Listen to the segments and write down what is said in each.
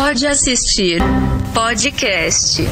Pode assistir podcast.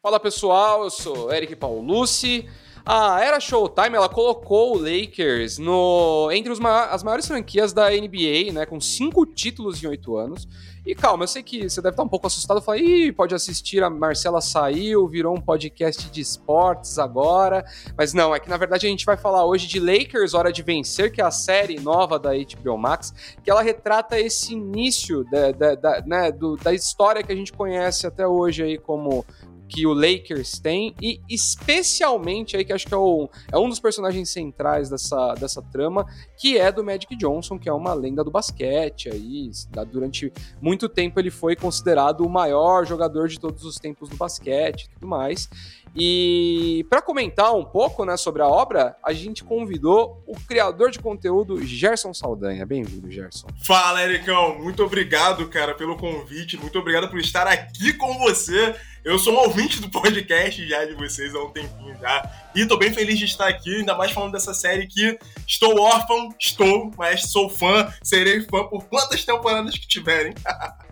Fala pessoal, eu sou Eric Paulucci. A era Showtime ela colocou o Lakers no entre ma as maiores franquias da NBA, né, com cinco títulos em oito anos. E calma, eu sei que você deve estar um pouco assustado. Falar, ih, pode assistir, a Marcela saiu, virou um podcast de esportes agora. Mas não, é que na verdade a gente vai falar hoje de Lakers Hora de Vencer, que é a série nova da HBO Max, que ela retrata esse início da, da, da, né, do, da história que a gente conhece até hoje aí como que o Lakers tem, e especialmente aí, que acho que é, o, é um dos personagens centrais dessa, dessa trama, que é do Magic Johnson, que é uma lenda do basquete aí. Durante muito tempo ele foi considerado o maior jogador de todos os tempos do basquete e tudo mais. E para comentar um pouco né, sobre a obra, a gente convidou o criador de conteúdo Gerson Saldanha. Bem-vindo, Gerson. Fala, Ericão. Muito obrigado, cara, pelo convite. Muito obrigado por estar aqui com você. Eu sou um ouvinte do podcast já de vocês há um tempinho já. E tô bem feliz de estar aqui, ainda mais falando dessa série que estou órfão, estou, mas sou fã, serei fã por quantas temporadas que tiverem.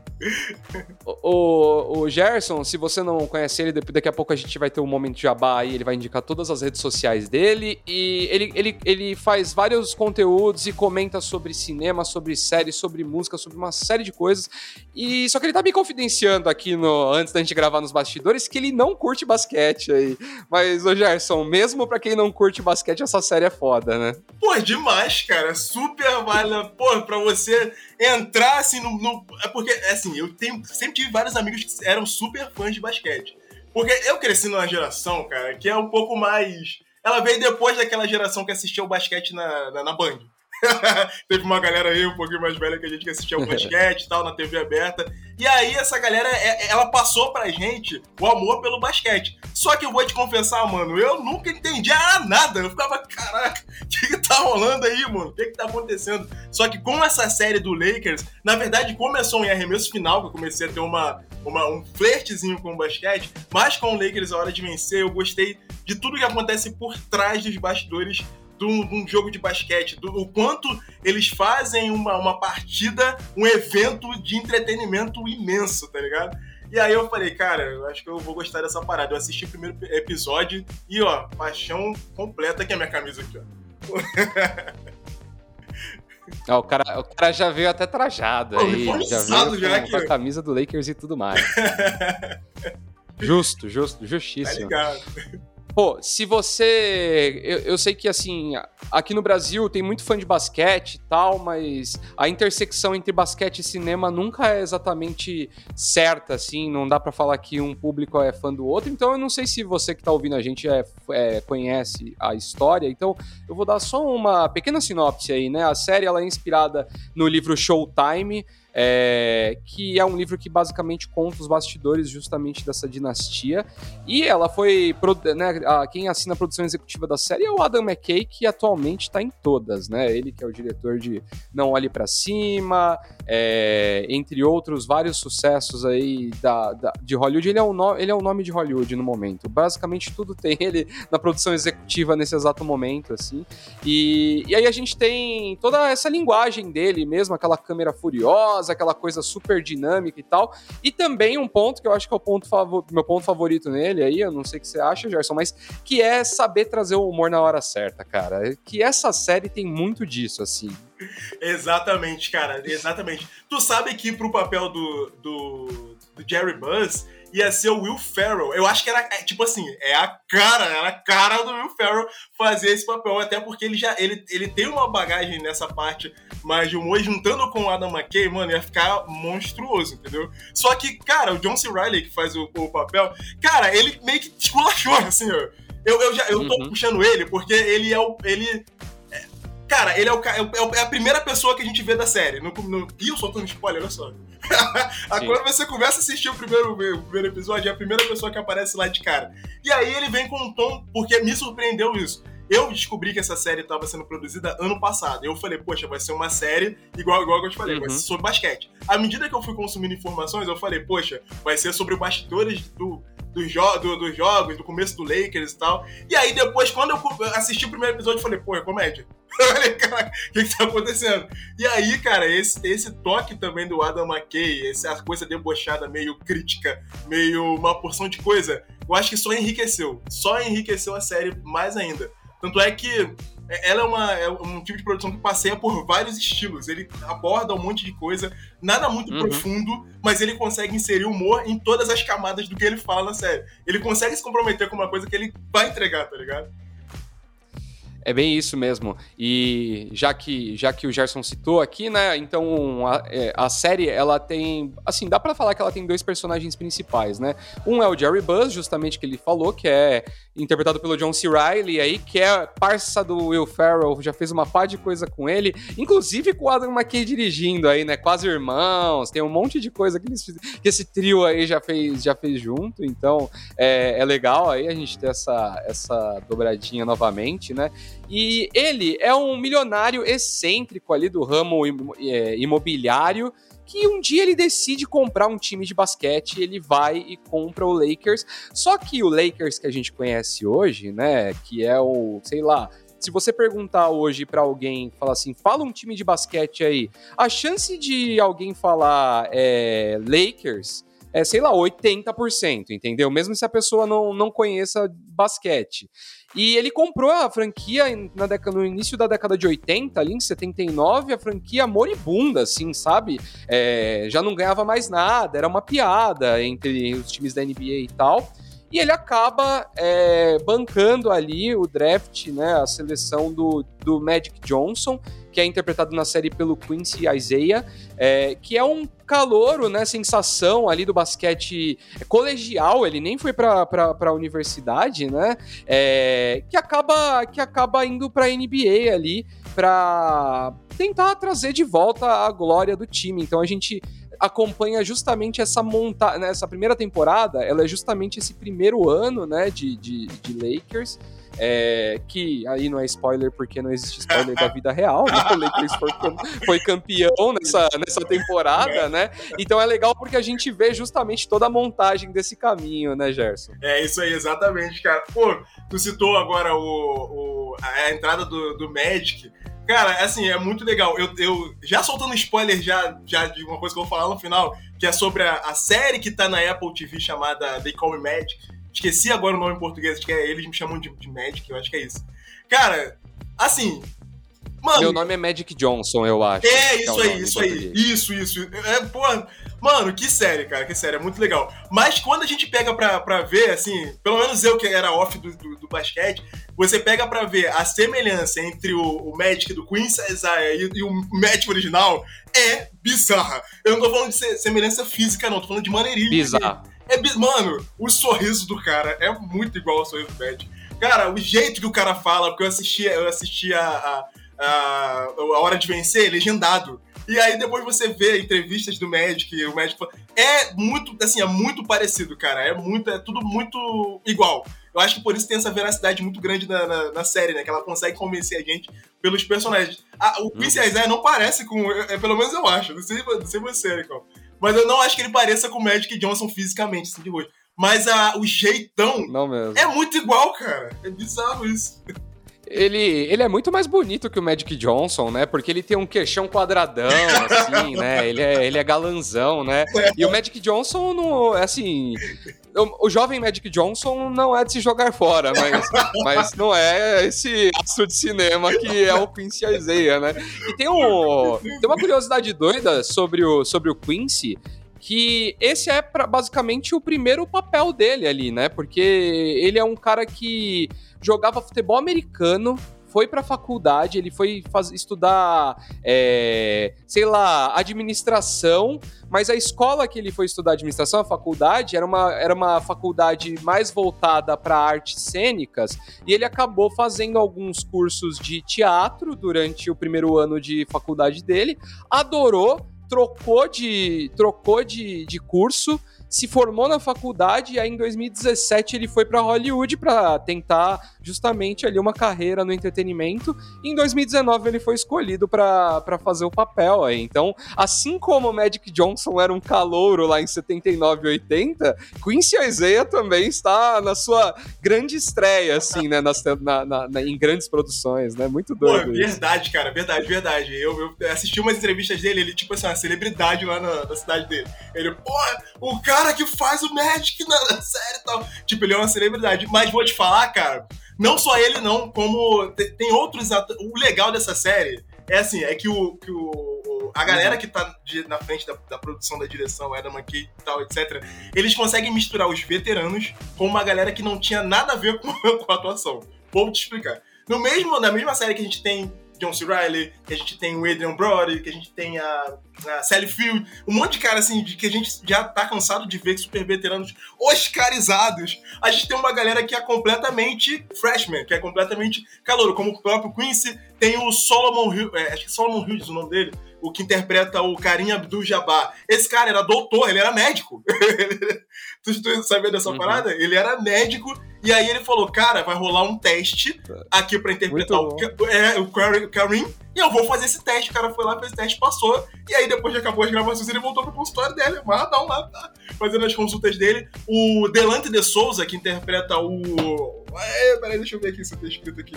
o, o, Gerson, se você não conhece ele, daqui a pouco a gente vai ter um momento jabá aí, ele vai indicar todas as redes sociais dele e ele, ele, ele faz vários conteúdos e comenta sobre cinema, sobre séries, sobre música, sobre uma série de coisas. E só que ele tá me confidenciando aqui no antes da gente gravar nos bastidores que ele não curte basquete aí. Mas o Gerson, mesmo para quem não curte basquete, essa série é foda, né? Pô, demais, cara. Super vale, pô, para você entrar assim no, no é porque assim assim, eu tenho, sempre tive vários amigos que eram super fãs de basquete. Porque eu cresci numa geração, cara, que é um pouco mais. Ela veio depois daquela geração que assistia o basquete na, na, na Band. Teve uma galera aí um pouquinho mais velha que a gente que assistia o basquete e tal, na TV aberta. E aí essa galera, é, é, ela passou pra gente o amor pelo basquete. Só que eu vou te confessar, mano, eu nunca entendia nada. Eu ficava, caraca, o que, que tá rolando aí, mano? O que, que tá acontecendo? Só que com essa série do Lakers, na verdade começou em arremesso final, que eu comecei a ter uma, uma, um flertezinho com o basquete, mas com o Lakers a hora de vencer, eu gostei de tudo que acontece por trás dos bastidores de um, jogo de basquete, do o quanto eles fazem uma, uma partida, um evento de entretenimento imenso, tá ligado? E aí eu falei, cara, eu acho que eu vou gostar dessa parada. Eu assisti o primeiro episódio e, ó, paixão completa, que é a minha camisa aqui, ó. Ah, o, cara, o cara já veio até trajado Pô, aí, já veio já com, com, a camisa do Lakers e tudo mais. justo, justo, justíssimo. Tá ligado. Pô, se você. Eu, eu, sei que, assim, aqui no Brasil tem muito fã de basquete e tal, mas a intersecção entre basquete e cinema nunca é exatamente certa, assim. Não dá para falar que um público é fã do outro. Então, eu não sei se você que tá ouvindo a gente é, é, conhece a história. Então, eu vou dar só uma pequena sinopse aí, né? A série ela é inspirada no livro Showtime é, que é um livro que basicamente conta os bastidores justamente dessa dinastia. E ela foi. Né, quem assina a produção executiva da série é o Adam McKay, que atualmente está em todas, né? Ele que é o diretor de Não Olhe para Cima, é, entre outros vários sucessos aí da, da, de Hollywood. Ele é, o no, ele é o nome de Hollywood no momento. Basicamente tudo tem ele na produção executiva nesse exato momento, assim. E, e aí a gente tem toda essa linguagem dele mesmo, aquela câmera furiosa aquela coisa super dinâmica e tal. E também um ponto que eu acho que é o ponto meu ponto favorito nele aí, eu não sei o que você acha, Gerson, mas que é saber trazer o humor na hora certa, cara. Que essa série tem muito disso, assim. Exatamente, cara, exatamente. Tu sabe que pro papel do, do, do Jerry Buzz, ia ser o Will Ferrell. Eu acho que era, é, tipo assim, é a cara, era a cara do Will Ferrell fazer esse papel, até porque ele já ele, ele tem uma bagagem nessa parte mais de humor, juntando com o Adam McKay, mano, ia ficar monstruoso, entendeu? Só que, cara, o John C. Reilly, que faz o, o papel, cara, ele meio que esculachou, assim, ó. Eu, eu, já, eu tô uhum. puxando ele porque ele é o. Ele, Cara, ele é, o, é, é, a primeira pessoa que a gente vê da série. No, no, Ih, eu soltando spoiler, olha só. Quando você começa a assistir o primeiro, o primeiro episódio, é a primeira pessoa que aparece lá de cara. E aí ele vem com um tom, porque me surpreendeu isso. Eu descobri que essa série estava sendo produzida ano passado. Eu falei, poxa, vai ser uma série igual, igual que eu te falei, uhum. vai ser sobre basquete. À medida que eu fui consumindo informações, eu falei, poxa, vai ser sobre bastidores do, dos, jo do, dos jogos, do começo do Lakers e tal. E aí depois, quando eu assisti o primeiro episódio, eu falei, pô, é comédia. falei, cara, o que, que tá acontecendo? E aí, cara, esse, esse toque também do Adam McKay, essa coisa debochada, meio crítica, meio uma porção de coisa, eu acho que só enriqueceu. Só enriqueceu a série mais ainda. Tanto é que ela é, uma, é um tipo de produção que passeia por vários estilos. Ele aborda um monte de coisa, nada muito uhum. profundo, mas ele consegue inserir humor em todas as camadas do que ele fala na série. Ele consegue se comprometer com uma coisa que ele vai entregar, tá ligado? É bem isso mesmo. E já que, já que o Gerson citou aqui, né? Então a, é, a série ela tem, assim, dá para falar que ela tem dois personagens principais, né? Um é o Jerry Buzz, justamente que ele falou, que é interpretado pelo John C. Reilly aí, que é parça do Will Ferrell, já fez uma pá de coisa com ele, inclusive com o Adam McKay dirigindo aí, né? Quase irmãos, tem um monte de coisa que, eles, que esse trio aí já fez, já fez junto, então é, é legal aí a gente ter essa, essa dobradinha novamente, né? E ele é um milionário excêntrico ali do ramo é, imobiliário que um dia ele decide comprar um time de basquete, ele vai e compra o Lakers. Só que o Lakers que a gente conhece hoje, né, que é o, sei lá, se você perguntar hoje para alguém, falar assim, fala um time de basquete aí, a chance de alguém falar é, Lakers é, sei lá, 80%, entendeu? Mesmo se a pessoa não, não conheça basquete. E ele comprou a franquia na década, no início da década de 80, ali em 79, a franquia moribunda, assim, sabe? É, já não ganhava mais nada, era uma piada entre os times da NBA e tal. E ele acaba é, bancando ali o draft, né, a seleção do, do Magic Johnson, que é interpretado na série pelo Quincy Isaiah, é, que é um calouro, né, sensação ali do basquete colegial, ele nem foi para a universidade, né, é, que, acaba, que acaba indo para a NBA ali para tentar trazer de volta a glória do time. Então a gente acompanha justamente essa monta né, essa primeira temporada, ela é justamente esse primeiro ano, né, de, de, de Lakers, é, que aí não é spoiler porque não existe spoiler da vida real, né? O Lakers foi, campeão nessa, nessa temporada, né? Então é legal porque a gente vê justamente toda a montagem desse caminho, né, Gerson? É isso aí, exatamente, cara. Pô, tu citou agora o, o a entrada do, do Magic. Cara, assim, é muito legal. Eu, eu já soltando spoiler já, já de uma coisa que eu vou falar no final, que é sobre a, a série que tá na Apple TV chamada They Call Me Magic. Esqueci agora o nome em português, que é eles me chamam de, de Magic, eu acho que é isso. Cara, assim, Mano, Meu nome é Magic Johnson, eu acho. É, é isso é aí, isso aí. Isso, isso. É, pô, mano, que série, cara, que série, é muito legal. Mas quando a gente pega pra, pra ver, assim, pelo menos eu que era off do, do, do basquete, você pega pra ver a semelhança entre o, o Magic do Queen's Isaiah e, e, o Magic original, é bizarra. Eu não tô falando de semelhança física, não, tô falando de maneirismo. Bizarro. É, Mano, o sorriso do cara é muito igual ao sorriso do Magic. Cara, o jeito que o cara fala, porque eu assisti, eu assisti a, a a, a Hora de Vencer legendado. E aí depois você vê entrevistas do Magic, o Magic é muito, assim, é muito parecido, cara. É muito, é tudo muito igual. Eu acho que por isso tem essa veracidade muito grande na, na, na série, né? Que ela consegue convencer a gente pelos personagens. Ah, o Quincy uhum. Isaiah não parece com. É, pelo menos eu acho. Não sei, não sei você, Nicole. Mas eu não acho que ele pareça com o Magic Johnson fisicamente, assim, de hoje. Mas a, o jeitão é muito igual, cara. É bizarro isso. Ele, ele é muito mais bonito que o Magic Johnson, né? Porque ele tem um queixão quadradão, assim, né? Ele é, ele é galanzão, né? E o Magic Johnson, não, assim... O, jovem Magic Johnson não é de se jogar fora, mas, mas não é esse astro de cinema que é o Quincy Isaiah, né? E tem, um, tem uma curiosidade doida sobre o, sobre o Quincy, que esse é pra, basicamente o primeiro papel dele ali, né? Porque ele é um cara que jogava futebol americano, foi para faculdade, ele foi faz, estudar, é, sei lá, administração, mas a escola que ele foi estudar administração, a faculdade, era uma, era uma faculdade mais voltada para artes cênicas, e ele acabou fazendo alguns cursos de teatro durante o primeiro ano de faculdade dele, adorou, trocou de, trocou de, de curso, se formou na faculdade e aí em 2017 ele foi para Hollywood para tentar justamente ali uma carreira no entretenimento. E em 2019 ele foi escolhido para fazer o papel aí. Então, assim como o Magic Johnson era um calouro lá em 79 e 80, Quincy Isaiah também está na sua grande estreia, assim, né? Nas, na, na, na, em grandes produções, né? Muito doido. Pô, verdade, cara, verdade, verdade. Eu, eu, assisti umas entrevistas dele, ele, tipo assim, uma celebridade lá na, na cidade dele. Ele, pô, o cara que faz o Magic na, na série e tal. Tipo, ele é uma celebridade. Mas vou te falar, cara, não só ele, não, como tem outros atores. O legal dessa série é assim, é que o, que o, a galera que tá de, na frente da, da, produção, da direção, Adam McKay e tal, etc., eles conseguem misturar os veteranos com uma galera que não tinha nada a ver com, com a atuação. Vou te explicar. No mesmo, na mesma série que a gente tem John C. Reilly, que a gente tem o Adrian Brody, que a gente tem a, a Sally Field, um monte de cara assim, de, que a gente já tá cansado de ver super veteranos oscarizados. A gente tem uma galera que é completamente freshman, que é completamente calouro, como o próprio Quincy, tem o Solomon Hill, é, acho que Solomon Hughes o nome dele, o que interpreta o Karim Abdul-Jabbar. Esse cara era doutor, ele era médico. tu, tu sabia dessa uhum. parada? Ele era médico e aí ele falou, cara, vai rolar um teste aqui pra interpretar o, é, o Karim, e eu vou fazer esse teste. O cara foi lá, fez o teste, passou. E aí, depois de acabou as gravações, ele voltou pro consultório dele, amarradão lá, tá? Fazendo as consultas dele. O Delante de Souza, que interpreta o. É, peraí, deixa eu ver aqui se tem escrito aqui.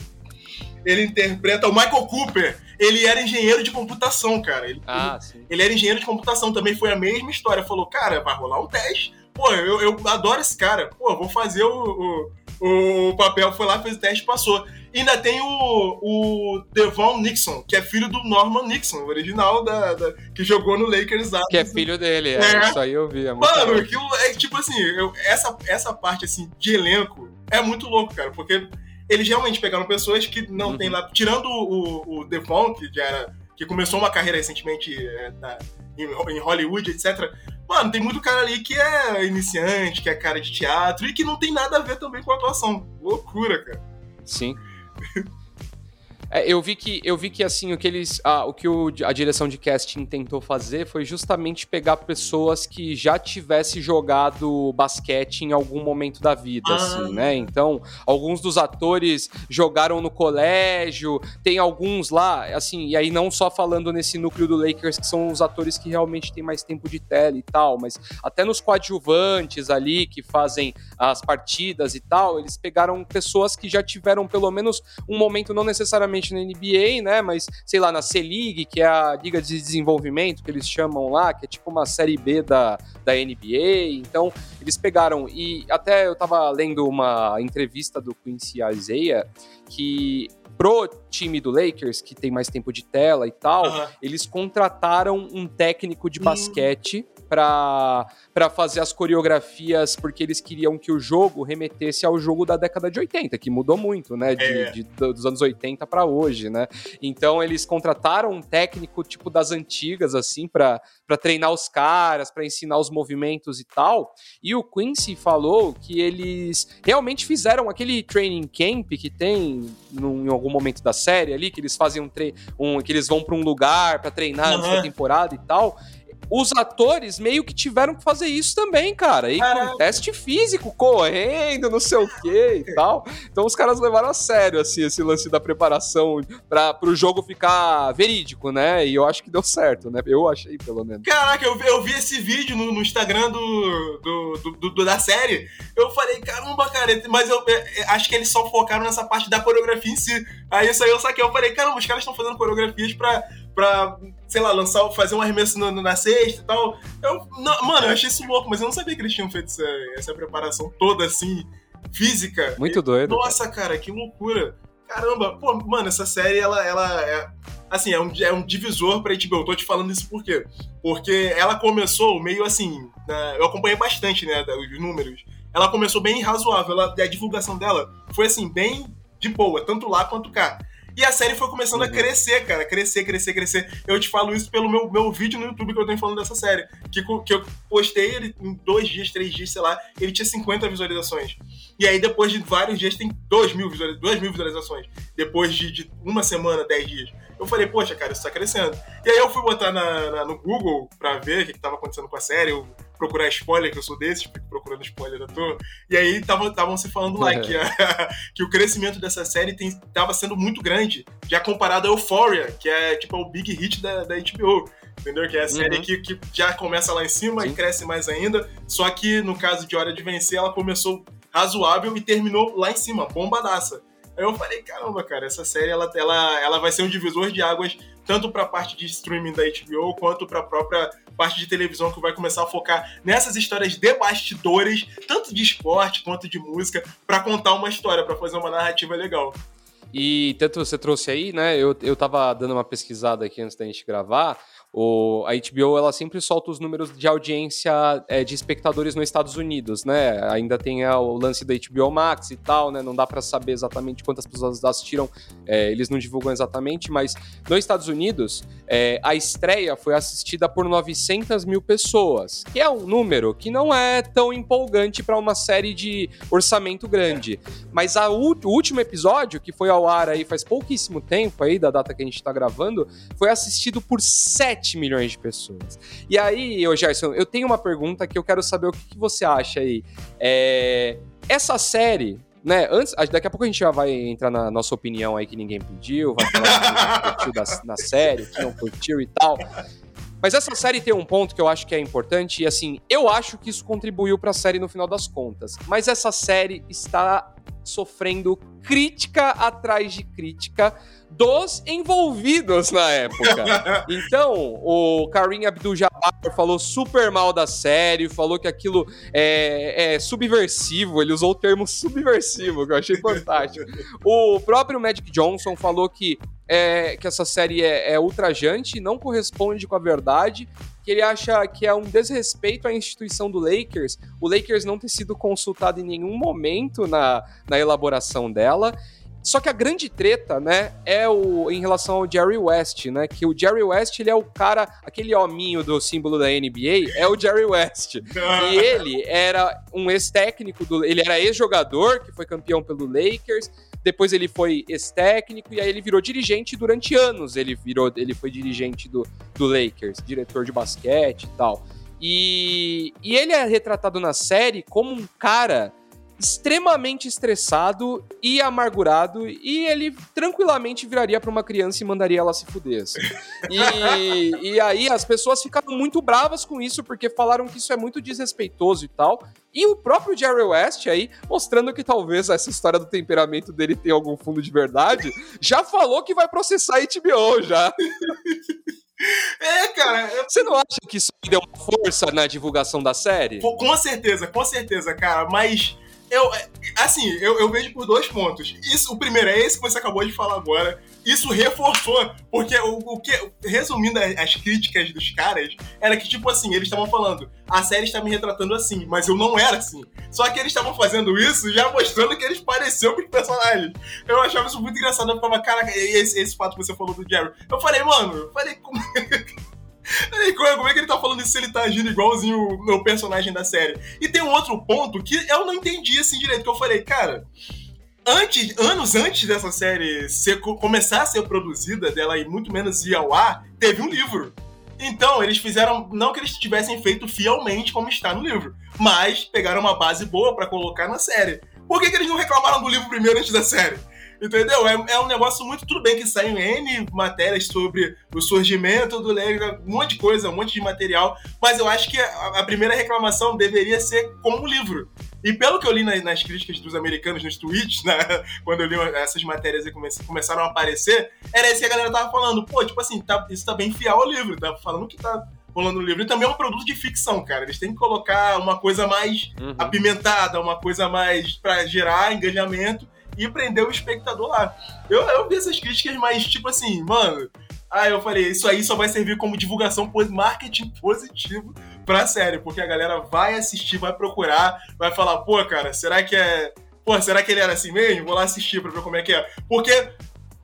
Ele interpreta o Michael Cooper. Ele era engenheiro de computação, cara. Ele, ah, ele, sim. ele era engenheiro de computação, também foi a mesma história. Falou, cara, vai rolar um teste Pô, eu, eu adoro esse cara. Pô, vou fazer o, o, o papel. Foi lá, fez o teste passou. E ainda tem o, o Devon Nixon, que é filho do Norman Nixon, original da, da que jogou no Lakers. Que é filho dele, é. é. Isso aí eu vi. É Mano, aquilo é tipo assim, eu, essa, essa parte assim de elenco é muito louco, cara, porque eles realmente pegaram pessoas que não uhum. tem lá. Tirando o, o Devon, que já era. Que começou uma carreira recentemente é, na, em, em Hollywood, etc. Mano, tem muito cara ali que é iniciante, que é cara de teatro e que não tem nada a ver também com a atuação. Loucura, cara. Sim. É, eu vi que eu vi que assim o que eles ah, o que o, a direção de casting tentou fazer foi justamente pegar pessoas que já tivessem jogado basquete em algum momento da vida, ah. assim, né? Então alguns dos atores jogaram no colégio, tem alguns lá, assim, e aí não só falando nesse núcleo do Lakers que são os atores que realmente têm mais tempo de tela e tal, mas até nos coadjuvantes ali que fazem as partidas e tal, eles pegaram pessoas que já tiveram pelo menos um momento não necessariamente na NBA, né? Mas, sei lá, na C-League, que é a Liga de Desenvolvimento, que eles chamam lá, que é tipo uma série B da, da NBA. Então, eles pegaram. E até eu tava lendo uma entrevista do Quincy Isaiah que pro time do Lakers, que tem mais tempo de tela e tal, uhum. eles contrataram um técnico de basquete para fazer as coreografias, porque eles queriam que o jogo remetesse ao jogo da década de 80, que mudou muito, né? De, é. de dos anos 80 para hoje, né? Então eles contrataram um técnico tipo das antigas, assim, para treinar os caras, para ensinar os movimentos e tal. E o Quincy falou que eles realmente fizeram aquele training camp que tem num, em algum momento da série ali, que eles fazem um, um que eles vão para um lugar para treinar uhum. temporada e tal os atores meio que tiveram que fazer isso também, cara. E com teste físico, correndo, não sei o que e tal. Então os caras levaram a sério, assim, esse lance da preparação para pro jogo ficar verídico, né? E eu acho que deu certo, né? Eu achei, pelo menos. Caraca, eu, eu vi esse vídeo no, no Instagram do, do, do, do, da série. Eu falei, caramba, cara, mas eu, eu, é, é, acho que eles só focaram nessa parte da coreografia em si. Aí isso aí eu saquei. Eu falei, caramba, os caras estão fazendo coreografias pra, pra sei lá, lançar, fazer um arremesso no, no, na sexta e tal. Eu, não, mano, eu achei isso louco, mas eu não sabia que eles tinham feito essa, essa preparação toda assim, física. Muito e, doido. Nossa, cara, que loucura. Caramba, pô, mano, essa série, ela, ela é. Assim, é um, é um divisor pra HBO. Eu tô te falando isso por quê? Porque ela começou meio assim. Né, eu acompanhei bastante, né, os números. Ela começou bem razoável. Ela, a divulgação dela foi assim, bem de boa, tanto lá quanto cá. E a série foi começando uhum. a crescer, cara. Crescer, crescer, crescer. Eu te falo isso pelo meu, meu vídeo no YouTube que eu tenho falando dessa série. Que, que eu postei ele em dois dias, três dias, sei lá. Ele tinha 50 visualizações. E aí, depois de vários dias, tem 2 mil, visualizações, mil visualizações. Depois de, de, uma semana, 10 dias. Eu falei, poxa, cara, isso tá crescendo. E aí eu fui botar na, na, no Google pra ver o que, que tava acontecendo com a série. Eu procurar spoiler, que eu sou desses, fico procurando spoiler à toa. E aí estavam se falando lá que, a, que o crescimento dessa série estava sendo muito grande, já comparado a Euphoria, que é tipo o big hit da, da HBO. Entendeu? Que é a série uhum. que, que já começa lá em cima Sim. e cresce mais ainda. Só que no caso de Hora de Vencer, ela começou razoável e terminou lá em cima, bombadaça. Aí eu falei, caramba, cara, essa série ela, ela, ela vai ser um divisor de águas tanto para a parte de streaming da HBO quanto para a própria parte de televisão que vai começar a focar nessas histórias de bastidores, tanto de esporte quanto de música, para contar uma história, para fazer uma narrativa legal. E tanto você trouxe aí, né? Eu, eu tava dando uma pesquisada aqui antes da gente gravar. O, a HBO ela sempre solta os números de audiência é, de espectadores nos Estados Unidos, né? Ainda tem é, o lance da HBO Max e tal, né? Não dá para saber exatamente quantas pessoas assistiram, é, eles não divulgam exatamente, mas nos Estados Unidos é, a estreia foi assistida por 900 mil pessoas, que é um número que não é tão empolgante para uma série de orçamento grande. Mas a, o último episódio, que foi ao ar aí faz pouquíssimo tempo aí, da data que a gente está gravando, foi assistido por 7 7 milhões de pessoas. E aí, ô Gerson, eu tenho uma pergunta que eu quero saber o que, que você acha aí. É, essa série, né? Antes, daqui a pouco a gente já vai entrar na nossa opinião aí que ninguém pediu, vai falar que curtiu da, na série, que não curtiu e tal. Mas essa série tem um ponto que eu acho que é importante e assim, eu acho que isso contribuiu para a série no final das contas. Mas essa série está sofrendo crítica atrás de crítica dos envolvidos na época. Então, o Karim Abdul-Jabbar falou super mal da série, falou que aquilo é, é, subversivo, ele usou o termo subversivo, que eu achei fantástico. O próprio Magic Johnson falou que, é, que essa série é, é ultrajante, não corresponde com a verdade, que ele acha que é um desrespeito à instituição do Lakers, o Lakers não ter sido consultado em nenhum momento na, na elaboração dela, só que a grande treta, né, é o em relação ao Jerry West, né? Que o Jerry West, ele é o cara, aquele hominho do símbolo da NBA, é o Jerry West. e ele era um ex-técnico do, ele era ex-jogador que foi campeão pelo Lakers. Depois ele foi ex-técnico e aí ele virou dirigente durante anos. Ele virou, ele foi dirigente do, do Lakers, diretor de basquete e tal. E, e ele é retratado na série como um cara extremamente estressado e amargurado e ele tranquilamente viraria para uma criança e mandaria ela se fuder. Assim. E, e aí as pessoas ficaram muito bravas com isso porque falaram que isso é muito desrespeitoso e tal. E o próprio Jerry West aí, mostrando que talvez essa história do temperamento dele tenha algum fundo de verdade, já falou que vai processar a HBO já. É, cara. Eu... Você não acha que isso deu uma força na divulgação da série? Com certeza, com certeza, cara. Mas eu, assim, eu, eu vejo por dois pontos. Isso, o primeiro é esse que você acabou de falar agora. Isso reforçou, porque o, o que, resumindo as críticas dos caras, era que, tipo assim, eles estavam falando, a série está me retratando assim, mas eu não era assim. Só que eles estavam fazendo isso já mostrando que eles pareciam com os personagens. Eu achava isso muito engraçado. Eu falava, cara, esse, esse fato que você falou do Jerry. Eu falei, mano, eu falei, como. Como é que ele tá falando isso se ele tá agindo igualzinho o personagem da série? E tem um outro ponto que eu não entendi assim direito, que eu falei, cara, antes, anos antes dessa série ser, começar a ser produzida, dela e muito menos ir ao ar, teve um livro. Então, eles fizeram, não que eles tivessem feito fielmente como está no livro, mas pegaram uma base boa para colocar na série. Por que, que eles não reclamaram do livro primeiro antes da série? Entendeu? É, é um negócio muito. Tudo bem que saem N matérias sobre o surgimento do Lego, um monte de coisa, um monte de material, mas eu acho que a, a primeira reclamação deveria ser com o livro. E pelo que eu li nas, nas críticas dos americanos nos tweets, né, quando eu li essas matérias e comece, começaram a aparecer, era isso que a galera tava falando. Pô, tipo assim, tá, isso tá bem fiel ao livro, tá falando que tá rolando no livro. E também é um produto de ficção, cara. Eles têm que colocar uma coisa mais uhum. apimentada, uma coisa mais para gerar engajamento e prender o espectador lá. Eu, eu vi essas críticas, mas tipo assim, mano. Aí eu falei, isso aí só vai servir como divulgação, marketing positivo pra série, porque a galera vai assistir, vai procurar, vai falar, pô, cara, será que é. Pô, será que ele era assim mesmo? Vou lá assistir pra ver como é que é. Porque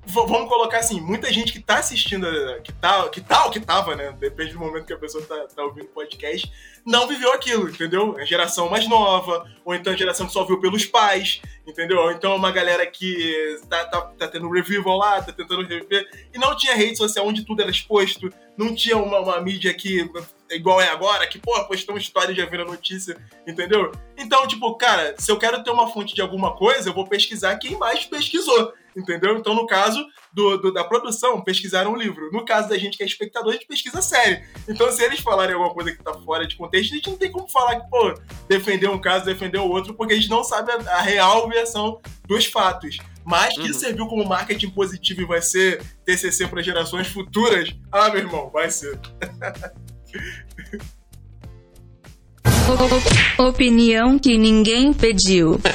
vamos colocar assim, muita gente que tá assistindo, que tá, que tá que tava, né? Depende do momento que a pessoa tá, tá ouvindo o podcast, não viveu aquilo, entendeu? A geração mais nova, ou então a geração que só viu pelos pais, entendeu? Ou então uma galera que tá, tá, tá tendo revival lá, tá tentando reviver, e não tinha rede social onde tudo era exposto, não tinha uma, uma mídia que igual é agora, que, pô, uma história de ver a notícia, entendeu? Então, tipo, cara, se eu quero ter uma fonte de alguma coisa, eu vou pesquisar quem mais pesquisou, entendeu? Então, no caso do, do, da produção, pesquisaram um livro. No caso da gente que é espectador, a gente pesquisa a série. Então, se eles falarem alguma coisa que tá fora de contexto, a gente não tem como falar que, pô, defender um caso, defender o outro, porque a gente não sabe a, a real versão dos fatos. Mas que uhum. serviu como marketing positivo e vai ser TCC para gerações futuras, ah, meu irmão, vai ser. Opinião que ninguém pediu.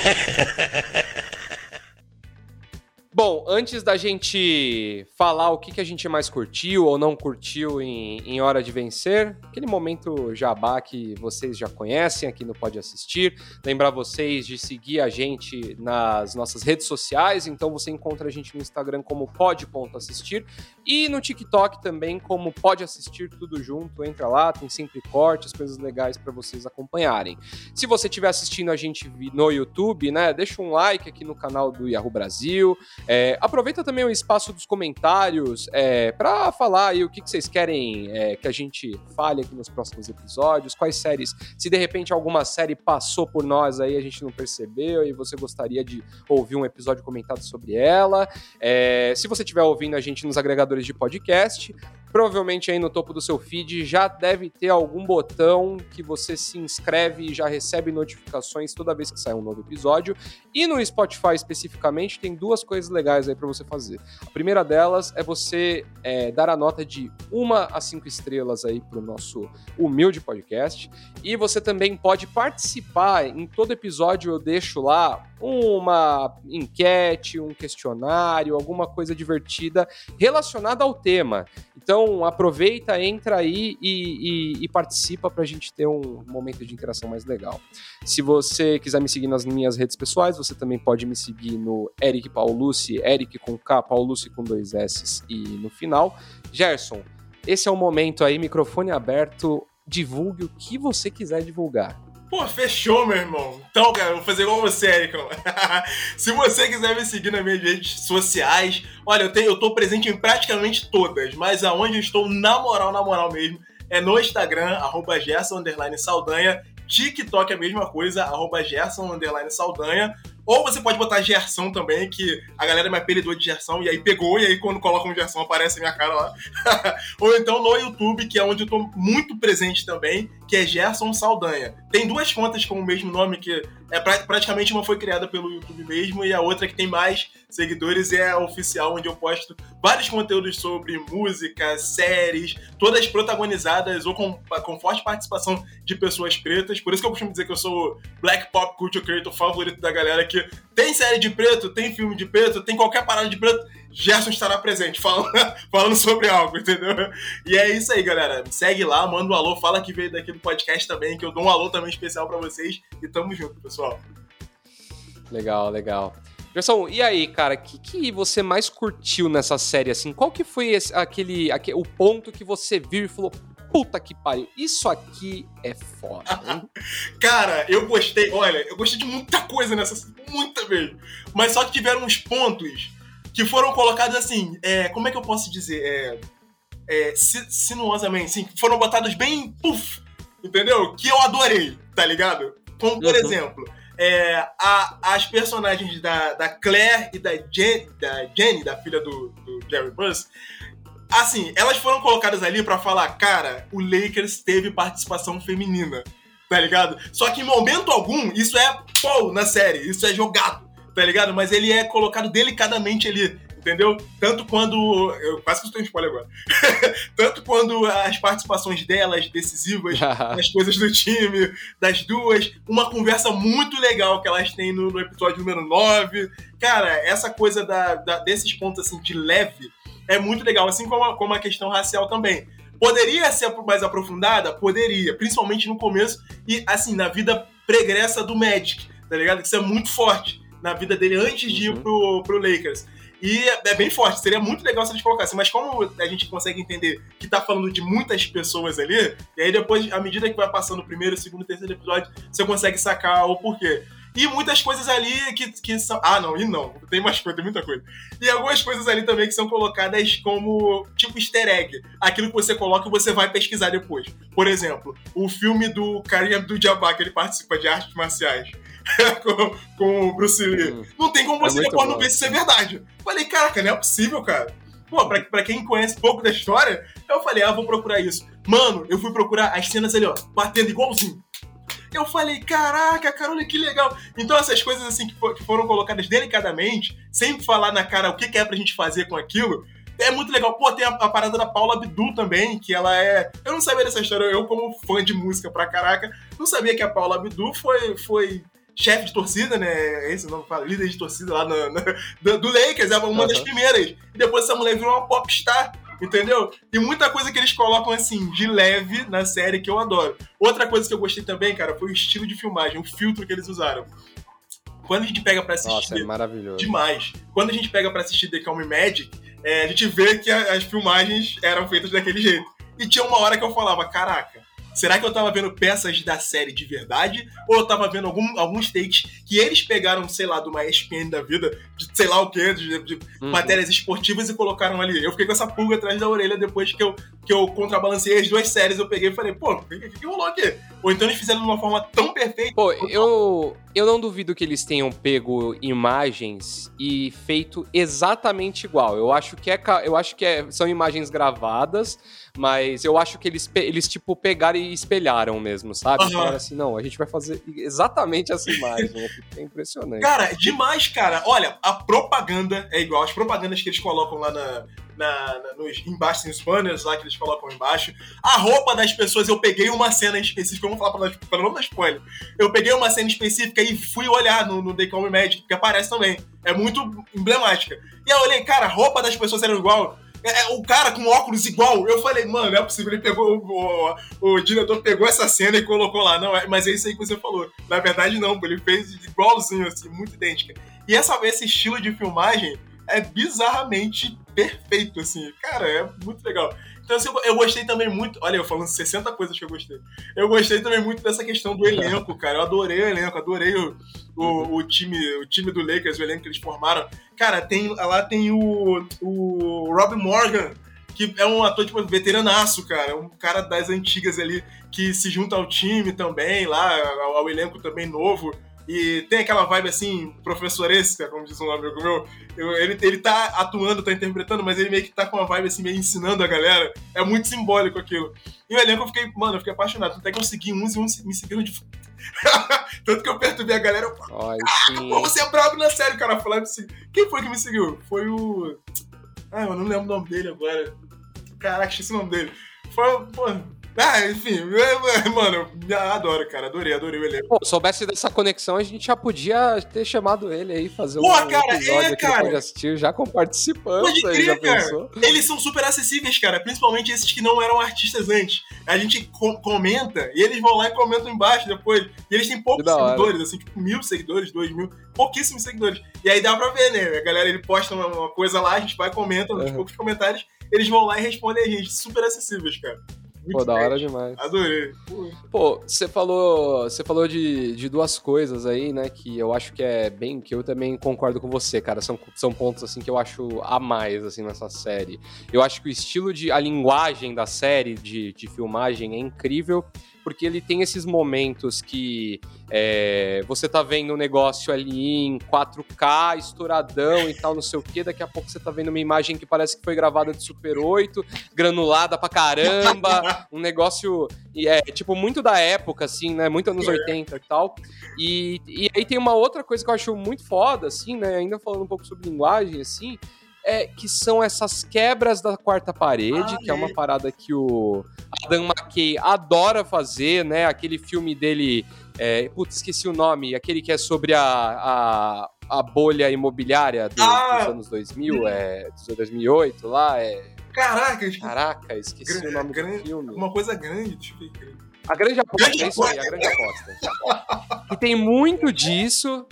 Bom, antes da gente falar o que, que a gente mais curtiu ou não curtiu em, em Hora de Vencer, aquele momento jabá que vocês já conhecem aqui no Pode Assistir. Lembrar vocês de seguir a gente nas nossas redes sociais, então você encontra a gente no Instagram como pode.assistir e no TikTok também como Pode Assistir tudo junto. Entra lá, tem sempre cortes, coisas legais para vocês acompanharem. Se você estiver assistindo a gente no YouTube, né, deixa um like aqui no canal do Yahoo Brasil. É, aproveita também o espaço dos comentários é, para falar aí o que, que vocês querem é, que a gente fale aqui nos próximos episódios, quais séries, se de repente alguma série passou por nós aí a gente não percebeu e você gostaria de ouvir um episódio comentado sobre ela. É, se você estiver ouvindo a gente nos agregadores de podcast, Provavelmente aí no topo do seu feed já deve ter algum botão que você se inscreve e já recebe notificações toda vez que sai um novo episódio. E no Spotify especificamente tem duas coisas legais aí para você fazer. A primeira delas é você é, dar a nota de uma a cinco estrelas aí para o nosso humilde podcast. E você também pode participar em todo episódio eu deixo lá uma enquete, um questionário, alguma coisa divertida relacionada ao tema. Então aproveita, entra aí e, e, e participa para a gente ter um momento de interação mais legal. Se você quiser me seguir nas minhas redes pessoais, você também pode me seguir no Eric Paulucci, Eric com K, Paulucci com dois S e no final. Gerson, esse é o momento aí, microfone aberto, divulgue o que você quiser divulgar. Pô, fechou, meu irmão. Então, cara, vou fazer igual você, Ericão. Se você quiser me seguir nas minhas redes sociais, olha, eu, tenho, eu tô presente em praticamente todas, mas aonde eu estou, na moral, na moral mesmo, é no Instagram, arroba Gerson Saldanha. TikTok é a mesma coisa, arroba Gerson Saldanha. Ou você pode botar Gerson também, que a galera me apelidou de Gerson, e aí pegou, e aí quando coloca um Gerson aparece a minha cara lá. Ou então no YouTube, que é onde eu tô muito presente também, que é Gerson Saldanha. Tem duas contas com o mesmo nome, que é praticamente uma foi criada pelo YouTube mesmo, e a outra que tem mais seguidores é a oficial, onde eu posto vários conteúdos sobre música, séries, todas protagonizadas ou com, com forte participação de pessoas pretas. Por isso que eu costumo dizer que eu sou o Black Pop Culture Creator favorito da galera, que tem série de preto, tem filme de preto, tem qualquer parada de preto, Gerson estará presente, falando, falando sobre algo, entendeu? E é isso aí, galera. Segue lá, manda um alô, fala que veio daqui do podcast também, que eu dou um alô também especial para vocês. E tamo junto, pessoal. Legal, legal. Gerson, e aí, cara, o que, que você mais curtiu nessa série, assim? Qual que foi esse, aquele, aquele, o ponto que você viu e falou, puta que pariu, isso aqui é foda, cara, eu gostei, olha, eu gostei de muita coisa nessa, muita mesmo. Mas só que tiveram uns pontos que foram colocados assim, é, como é que eu posso dizer? É, é, sinuosamente, assim, foram botados bem, puff, entendeu? Que eu adorei, tá ligado? Como, por uhum. exemplo é, a, as personagens da, da Claire e da, Jen, da Jenny, da filha do, do Jerry Buzz, assim, elas foram colocadas ali para falar, cara, o Lakers teve participação feminina, tá ligado? Só que em momento algum, isso é pô na série, isso é jogado, tá ligado? Mas ele é colocado delicadamente ali entendeu? Tanto quando. Eu quase que estou em spoiler agora. Tanto quando as participações delas decisivas nas coisas do time, das duas, uma conversa muito legal que elas têm no, no episódio número 9. Cara, essa coisa da, da, desses pontos assim de leve é muito legal, assim como a, como a questão racial também. Poderia ser mais aprofundada? Poderia, principalmente no começo e assim, na vida pregressa do Magic, tá ligado? Que isso é muito forte na vida dele antes de ir uhum. pro, pro Lakers. E é, é bem forte, seria muito legal se eles colocassem, mas como a gente consegue entender que tá falando de muitas pessoas ali, e aí depois, à medida que vai passando o primeiro, segundo, terceiro episódio, você consegue sacar o porquê. E muitas coisas ali que, que são. Ah, não, e não. Tem mais coisa, tem muita coisa. E algumas coisas ali também que são colocadas como tipo easter egg. Aquilo que você coloca e você vai pesquisar depois. Por exemplo, o filme do Karim do jabbar que ele participa de artes marciais. com, com o Bruce Lee. Hum. Não tem como é você é depois não ver se isso é verdade. Falei, caraca, não é possível, cara. Pô, pra, pra quem conhece pouco da história, eu falei, ah, vou procurar isso. Mano, eu fui procurar as cenas ali, ó, batendo igualzinho. Eu falei, caraca, cara, olha que legal. Então essas coisas assim que, for, que foram colocadas delicadamente, sem falar na cara o que, que é pra gente fazer com aquilo, é muito legal. Pô, tem a, a, parada da Paula Abdul também, que ela é. Eu não sabia dessa história, eu, como fã de música pra caraca, não sabia que a Paula Abdul foi, foi chefe de torcida, né? Esse não fala, líder de torcida lá no, no, do, do Lakers, é uma uhum. das primeiras. E depois essa mulher virou uma popstar. Entendeu? E muita coisa que eles colocam assim, de leve na série que eu adoro. Outra coisa que eu gostei também, cara, foi o estilo de filmagem, o filtro que eles usaram. Quando a gente pega pra assistir. Nossa, é maravilhoso. Demais. Quando a gente pega pra assistir The Calm Magic, é, a gente vê que as filmagens eram feitas daquele jeito. E tinha uma hora que eu falava, caraca, Será que eu tava vendo peças da série de verdade? Ou eu tava vendo algum, alguns takes que eles pegaram, sei lá, de uma ESPN da vida, de sei lá o quê, de, de uhum. matérias esportivas e colocaram ali. Eu fiquei com essa pulga atrás da orelha depois que eu, que eu contrabalancei as duas séries. Eu peguei e falei, pô, o que, que, rolou aqui? Ou então eles fizeram de uma forma tão perfeita. Pô, eu, eu não duvido que eles tenham pego imagens e feito exatamente igual. Eu acho que, é, eu acho que é, são imagens gravadas mas eu acho que eles, eles tipo, pegaram e espelharam mesmo, sabe? Uhum. Falaram assim, não, a gente vai fazer exatamente essa imagem. É impressionante. Cara, demais, cara. Olha, a propaganda é igual. As propagandas que eles colocam lá na, na, na, nos, embaixo, nos banners lá que eles colocam embaixo. A roupa das pessoas, eu peguei uma cena específica, vamos falar para, para não dar spoiler. Eu peguei uma cena específica e fui olhar no, no The Calm Magic, que aparece também. É muito emblemática. E eu olhei, cara, a roupa das pessoas era igual. É, é, o cara com óculos igual. Eu falei, mano, é possível. Ele pegou, o, o, o diretor pegou essa cena e colocou lá. Não, é, mas é isso aí que você falou. Na verdade, não, ele fez igualzinho, assim, muito idêntica. E essa, esse estilo de filmagem é bizarramente perfeito, assim. Cara, é muito legal. Então, assim, eu gostei também muito. Olha, eu falando 60 coisas que eu gostei. Eu gostei também muito dessa questão do elenco, cara. Eu adorei o elenco, adorei o, o, o, time, o time do Lakers, o elenco que eles formaram. Cara, tem, lá tem o, o Rob Morgan, que é um ator, tipo, veteranaço, cara. Um cara das antigas ali, que se junta ao time também, lá, ao, ao elenco também novo. E tem aquela vibe assim, professoresca, como diz um amigo meu. Eu, ele, ele tá atuando, tá interpretando, mas ele meio que tá com uma vibe assim, meio ensinando a galera. É muito simbólico aquilo. E o elenco eu fiquei, mano, eu fiquei apaixonado. Até que eu segui uns e uns me seguiram de. Tanto que eu perturbei a galera. Eu falei, ah, pô, você é brabo na série, cara. Falando assim. Quem foi que me seguiu? Foi o. Ah, eu não lembro o nome dele agora. Caraca, esqueci o nome dele. Foi, pô, ah, enfim, mano, adoro, cara, adorei, adorei o elenco. Pô, soubesse dessa conexão, a gente já podia ter chamado ele aí, fazer Pô, um cara, episódio é, cara. Pode Assistir, já com participantes Pode crer, aí, já cara. pensou? Eles são super acessíveis, cara, principalmente esses que não eram artistas antes. A gente co comenta e eles vão lá e comentam embaixo depois. E eles têm poucos seguidores, assim, tipo mil seguidores, dois mil, pouquíssimos seguidores. E aí dá pra ver, né? A galera, ele posta uma, uma coisa lá, a gente vai, comenta, nos uhum. poucos comentários, eles vão lá e respondem a gente. Super acessíveis, cara. Muito Pô, da hora demais. Adorei. Pô, você falou, você falou de, de duas coisas aí, né, que eu acho que é bem, que eu também concordo com você, cara. São, são pontos, assim, que eu acho a mais, assim, nessa série. Eu acho que o estilo de, a linguagem da série de, de filmagem é incrível porque ele tem esses momentos que é, você tá vendo um negócio ali em 4K, estouradão e tal, não sei o que, daqui a pouco você tá vendo uma imagem que parece que foi gravada de Super 8, granulada pra caramba, um negócio, é, tipo, muito da época, assim, né, muito anos 80 e tal, e, e aí tem uma outra coisa que eu acho muito foda, assim, né, ainda falando um pouco sobre linguagem, assim, é, que são essas quebras da quarta parede, ah, que é uma parada que o Adam McKay adora fazer, né? Aquele filme dele, é, putz, esqueci o nome, aquele que é sobre a, a, a bolha imobiliária do, ah, dos anos 2000, é, dos 2008 lá, é... Caraca, Caraca, esqueci grande, o nome grande, do filme. Uma coisa grande, tipo, a grande aposta, grande é isso aí, a grande aposta. e tem muito disso,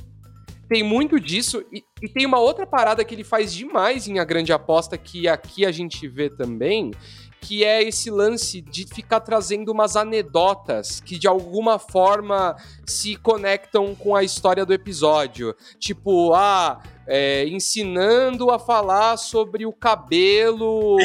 tem muito disso. E, e, tem uma outra parada que ele faz demais em A Grande Aposta, que aqui a gente vê também, que é esse lance de ficar trazendo umas anedotas que de alguma forma se conectam com a história do episódio. Tipo, ah, é, ensinando a falar sobre o cabelo,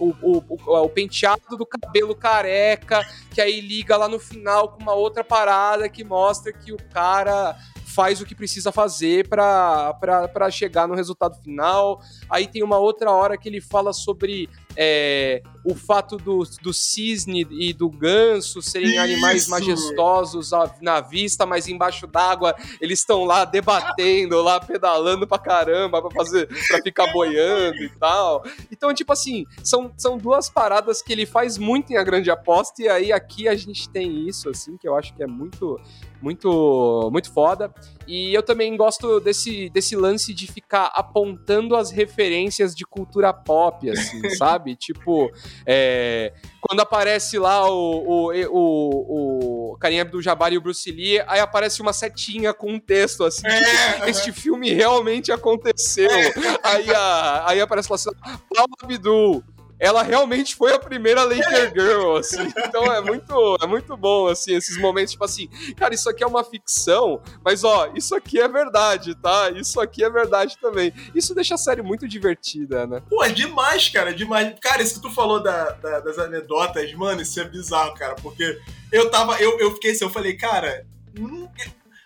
o, o, o, o, penteado do cabelo careca, que aí liga lá no final com uma outra parada que mostra que o cara faz o que precisa fazer para chegar no resultado final. Aí tem uma outra hora que ele fala sobre é, o fato do, do cisne e do ganso serem Isso. animais majestosos na vista, mas embaixo d'água eles estão lá debatendo, lá pedalando pra caramba pra fazer para ficar boiando e tal. Então, tipo assim, são, são duas paradas que ele faz muito em A Grande Aposta, e aí aqui a gente tem isso, assim, que eu acho que é muito muito muito foda. E eu também gosto desse, desse lance de ficar apontando as referências de cultura pop, assim, sabe? Tipo, é, quando aparece lá o, o, o, o Karim Abdul-Jabbar e o Bruce Lee, aí aparece uma setinha com um texto, assim, é. tipo, este filme realmente aconteceu. É. Aí, a, aí aparece lá assim, Paula Abdul, ela realmente foi a primeira Laker Girl, assim. Então é muito, é muito bom, assim, esses momentos, tipo assim, cara, isso aqui é uma ficção, mas ó, isso aqui é verdade, tá? Isso aqui é verdade também. Isso deixa a série muito divertida, né? Pô, é demais, cara, é demais. Cara, isso que tu falou da, da, das anedotas, mano, isso é bizarro, cara, porque eu tava, eu, eu fiquei assim, eu falei, cara, hum,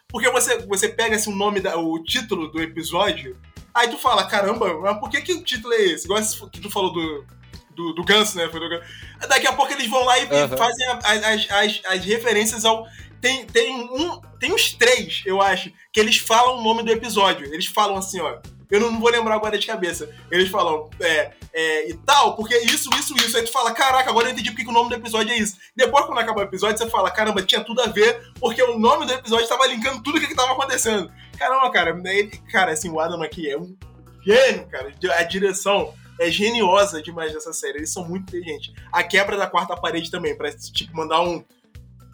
porque você, você pega assim, o nome, da, o título do episódio, aí tu fala, caramba, mas por que que o título é esse? Igual que tu falou do do, do Ganso, né? Foi do. Daqui a pouco eles vão lá e, uhum. fazem as, as, as referências ao. Tem, tem, um, tem uns três, eu acho, que eles falam o nome do episódio. Eles falam assim, ó. Eu não vou lembrar agora de cabeça. Eles falam, é, é, e tal, porque isso, isso, isso. Aí tu fala, caraca, agora eu entendi porque o nome do episódio é isso. Depois, quando acaba o episódio, você fala, caramba, tinha tudo a ver, porque o nome do episódio estava linkando tudo o que, estava acontecendo. Caramba, cara, ele, cara, assim, o Adam aqui é um gênio, cara. A direção é geniosa demais dessa série. Eles são muito inteligentes. A quebra da quarta parede também, pra, tipo, mandar um.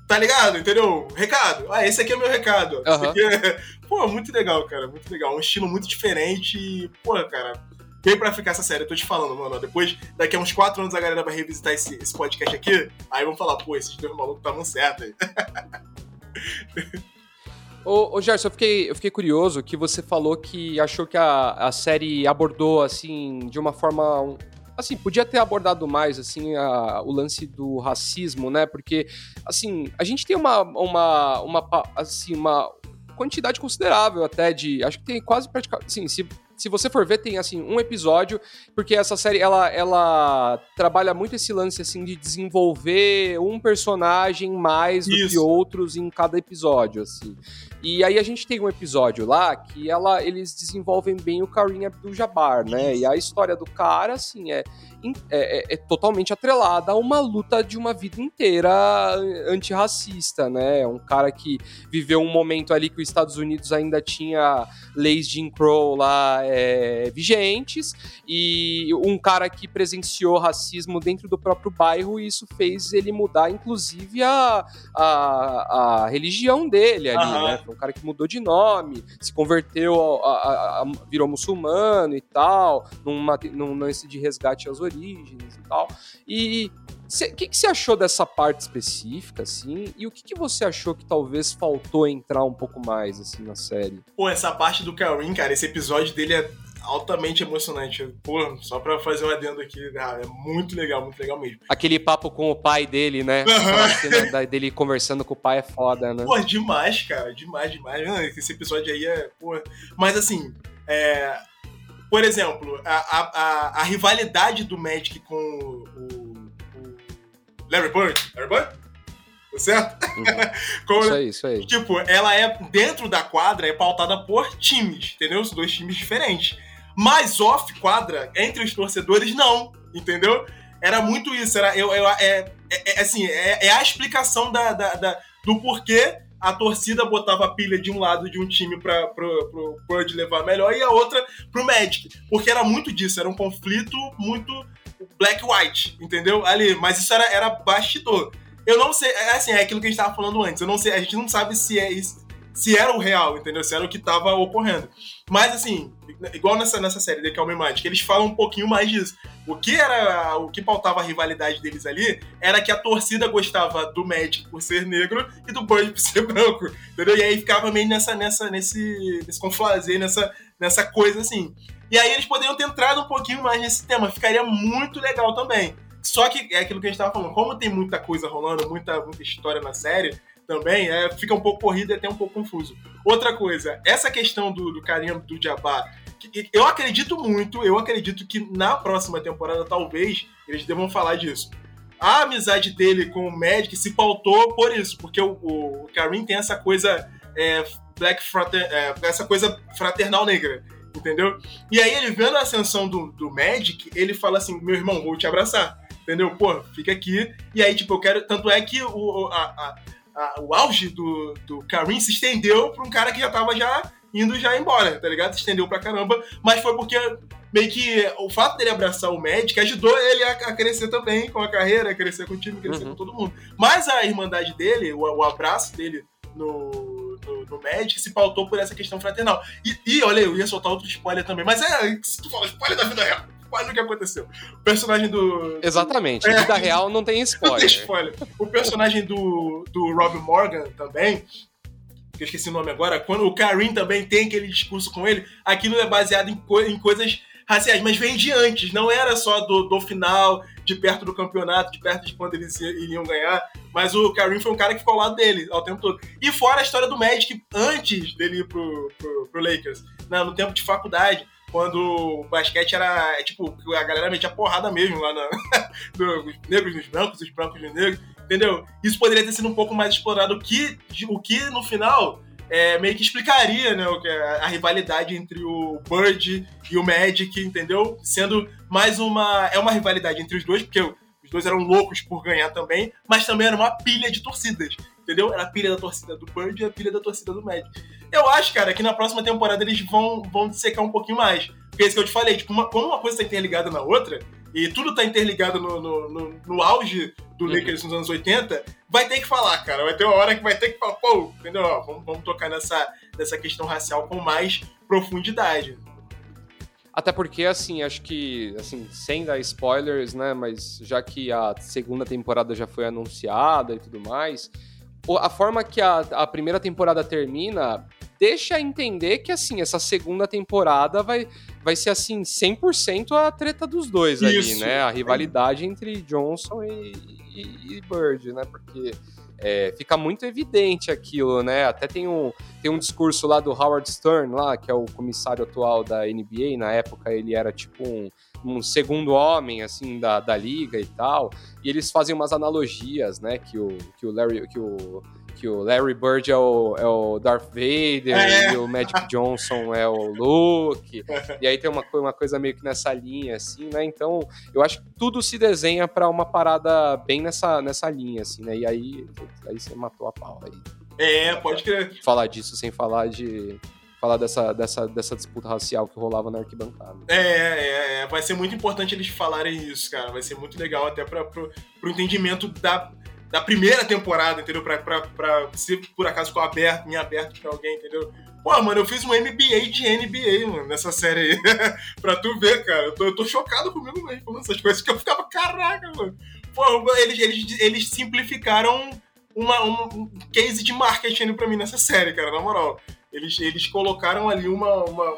Tá ligado? Entendeu? Recado. Ah, esse aqui é meu recado. Uhum. Aqui é... Pô, muito legal, cara. Muito legal. Um estilo muito diferente. E, pô, cara. Veio pra ficar essa série, eu tô te falando, mano. Depois, daqui a uns 4 anos, a galera vai revisitar esse, esse podcast aqui. Aí vão falar, pô, esses dois malucos estavam certos aí. Ô, ô Gerson, eu fiquei, eu fiquei curioso que você falou que achou que a, a série abordou, assim, de uma forma assim, podia ter abordado mais, assim, a, o lance do racismo, né? Porque, assim, a gente tem uma, uma, uma, assim, uma quantidade considerável até de, acho que tem quase praticamente, assim, se se você for ver, tem assim um episódio, porque essa série ela, ela trabalha muito esse lance assim de desenvolver um personagem mais do que outros em cada episódio, assim. E aí a gente tem um episódio lá que ela, eles desenvolvem bem o Karim Abdul-Jabbar, né? E a história do cara, assim, é, é, é, é, totalmente atrelada a uma luta de uma vida inteira antirracista, né? É um cara que viveu um momento ali que os Estados Unidos ainda tinha leis de Jim Crow lá é, vigentes e um cara que presenciou racismo dentro do próprio bairro e isso fez ele mudar, inclusive, a, a, a religião dele ali, uhum. né? Foi um cara que mudou de nome, se converteu, a, a, virou muçulmano e tal, num lance de resgate às origens e tal. E o que, que você achou dessa parte específica, assim? E o que, que você achou que talvez faltou entrar um pouco mais, assim, na série? Pô, essa parte do Karim, cara, esse episódio dele é altamente emocionante. Pô, só pra fazer um adendo aqui, cara, é muito legal, muito legal mesmo. Aquele papo com o pai dele, né? Uhum. Dele conversando com o pai é foda, né? Pô, demais, cara, demais, demais. Esse episódio aí é, pô... Mas, assim, é... Por exemplo, a, a, a, a rivalidade do Magic com o Larry Bird. Larry Bird? Tá certo? Uhum. Como, isso aí, isso aí. Tipo, ela é, dentro da quadra, é pautada por times, entendeu? Os dois times diferentes. Mas off quadra, entre os torcedores, não, entendeu? Era muito isso, era, eu, eu é, é, é assim, é, é, a explicação da, da, da, do porquê a torcida botava a pilha de um lado de um time para pro, pro Bird levar melhor e a outra pro Magic. Porque era muito disso, era um conflito muito black white, entendeu? Ali, mas isso era, era bastidor. Eu não sei, é assim, é aquilo que a gente tava falando antes. Eu não sei, a gente não sabe se é isso. se era o real, entendeu? Se era o que tava ocorrendo. Mas, assim, igual nessa, nessa série The Calm Magic, eles falam um pouquinho mais disso. O que era o que pautava a rivalidade deles ali era que a torcida gostava do Magic por ser negro e do Bird por ser branco, entendeu? E aí ficava meio nessa, nessa, nesse, nesse conflazer, nessa, nessa coisa assim. E aí eles poderiam ter entrado um pouquinho mais nesse tema, ficaria muito legal também. Só que é aquilo que a gente tava falando, como tem muita coisa rolando, muita, muita história na série, também, é, fica um pouco corrido e até um pouco confuso. Outra coisa, essa questão do, do carinha do Jabá, eu acredito muito, eu acredito que na próxima temporada, talvez, eles devam falar disso. A amizade dele com o Magic se pautou por isso, porque o, o Karim tem essa coisa é, black frater, é, essa coisa fraternal negra, entendeu? E aí ele vendo a ascensão do, do Magic, ele fala assim, meu irmão, vou te abraçar, entendeu? Pô, fica aqui. E aí, tipo, eu quero. Tanto é que o, a, a, a, o auge do, do Karim se estendeu pra um cara que já tava já indo já embora, tá ligado? Se estendeu pra caramba, mas foi porque meio que o fato dele abraçar o Magic ajudou ele a, crescer também com a carreira, a crescer com o time, crescer uhum. com todo mundo. Mas a irmandade dele, o, o abraço dele no, no, no, Magic se pautou por essa questão fraternal. E, e, olha, eu ia soltar outro spoiler também, mas é, se tu fala spoiler da vida real, quase o que aconteceu. O personagem do. Exatamente. É, vida real não tem spoiler. Não tem spoiler. O personagem do, do Rob Morgan também, que eu esqueci o nome agora, quando o Karim também tem aquele discurso com ele, aquilo é baseado em, co em coisas raciais, mas vem de antes, não era só do, do final, de perto do campeonato, de perto de quando eles iriam ganhar, mas o Karim foi um cara que ficou ao lado dele ao tempo todo. E fora a história do Magic antes dele ir pro, pro, pro Lakers, né, no tempo de faculdade, quando o basquete era, é, tipo, a galera metia porrada mesmo lá na, dos negros nos brancos, os brancos nos negros, entendeu? Isso poderia ter sido um pouco mais explorado, que, o que no final é, meio que explicaria né, a, a, rivalidade entre o Bird e o Magic, entendeu? Sendo mais uma. É uma rivalidade entre os dois, porque os dois eram loucos por ganhar também, mas também era uma pilha de torcidas, entendeu? Era a pilha da torcida do Bird e a pilha da torcida do Magic. Eu acho, cara, que na próxima temporada eles vão, vão secar um pouquinho mais. Porque é isso que eu te falei, tipo, uma, como uma coisa está interligada na outra, e tudo está interligado no, no, no, no, auge do uhum. Lakers nos anos 80, vai ter que falar, cara. Vai ter uma hora que vai ter que falar, pô, entendeu? vamos, vamos tocar nessa, nessa questão racial com mais profundidade. Até porque, assim, acho que, assim, sem dar spoilers, né, mas já que a segunda temporada já foi anunciada e tudo mais, a forma que a, a primeira temporada termina deixa entender que, assim, essa segunda temporada vai, vai ser, assim, 100% a treta dos dois Isso. ali, né? A rivalidade entre Johnson e, e, e Bird, né? Porque é, fica muito evidente aquilo, né? Até tem um, tem um discurso lá do Howard Stern, lá, que é o comissário atual da NBA. Na época ele era tipo um um segundo homem, assim, da, da liga e tal. E eles fazem umas analogias, né? Que o, que o Larry. Que o, que o Larry Bird é o, é o Darth Vader é. e o Magic Johnson é o Luke. E aí tem uma, uma coisa meio que nessa linha, assim, né? Então, eu acho que tudo se desenha para uma parada bem nessa, nessa linha, assim, né? E aí, aí você matou a pau aí. É, pode crer. Falar disso sem falar de falar dessa, dessa, dessa disputa racial que rolava na arquibancada. É, é, é, vai ser muito importante eles falarem isso, cara. Vai ser muito legal até para pro, pro entendimento da, da primeira temporada, entendeu? Pra, pra, pra se por acaso ficou aberto, me aberto pra alguém, entendeu? Pô, mano, eu fiz um MBA de NBA, mano, nessa série aí. pra tu ver, cara. Eu tô, eu tô chocado comigo mesmo falando essas coisas que eu ficava, caraca, mano. Pô, eles, eles, eles simplificaram uma, um case de marketing pra mim nessa série, cara, na moral. Eles, eles colocaram ali uma, uma,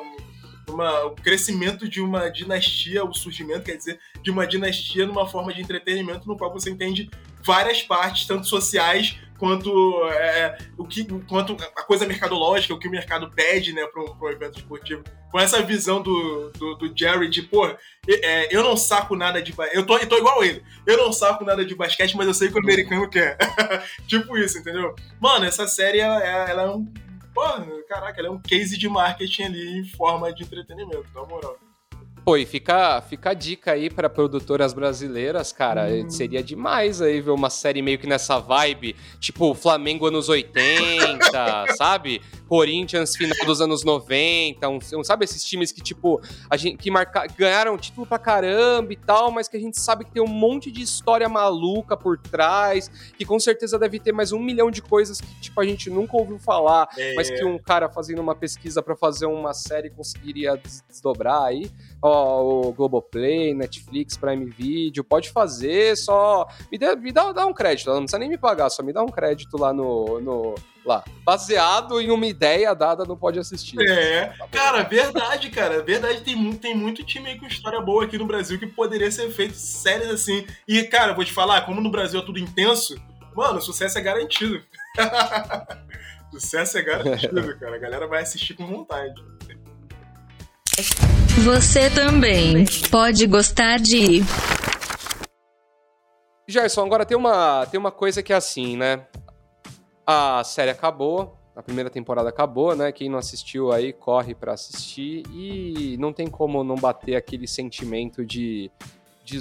uma, o crescimento de uma dinastia, o surgimento, quer dizer, de uma dinastia numa forma de entretenimento no qual você entende várias partes, tanto sociais quanto é, o que, quanto a coisa mercadológica, o que o mercado pede, né, para um, um, evento esportivo. Com essa visão do, do, do Jerry de, pô, é, eu não saco nada de eu tô, eu tô igual ele. Eu não saco nada de basquete, mas eu sei que o americano quer. tipo isso, entendeu? Mano, essa série ela, ela é um pô, caraca, ele é um case de marketing ali em forma de entretenimento, na moral. Pô, e fica, fica a dica aí para produtoras brasileiras, cara. Hum. Seria demais aí ver uma série meio que nessa vibe, tipo Flamengo anos 80, sabe? Corinthians final dos anos 90, um, um, sabe esses times que, tipo, a gente, que marca, ganharam título pra caramba e tal, mas que a gente sabe que tem um monte de história maluca por trás, que com certeza deve ter mais um milhão de coisas que, tipo, a gente nunca ouviu falar, é. mas que um cara fazendo uma pesquisa para fazer uma série conseguiria desdobrar aí ó, o Globoplay, Netflix, Prime Video, pode fazer, só me, dê, me dá, dá um crédito, não precisa nem me pagar, só me dá um crédito lá no, no lá, baseado em uma ideia dada no Pode Assistir. É, tá cara, verdade, cara, verdade, tem, tem muito time aí com história boa aqui no Brasil que poderia ser feito séries assim. E, cara, vou te falar, como no Brasil é tudo intenso, mano, sucesso é garantido. sucesso é garantido, cara, a galera vai assistir com vontade. Você também pode gostar de. Gerson, agora tem uma, tem uma coisa que é assim, né? A série acabou, a primeira temporada acabou, né? Quem não assistiu aí corre para assistir e não tem como não bater aquele sentimento de, de,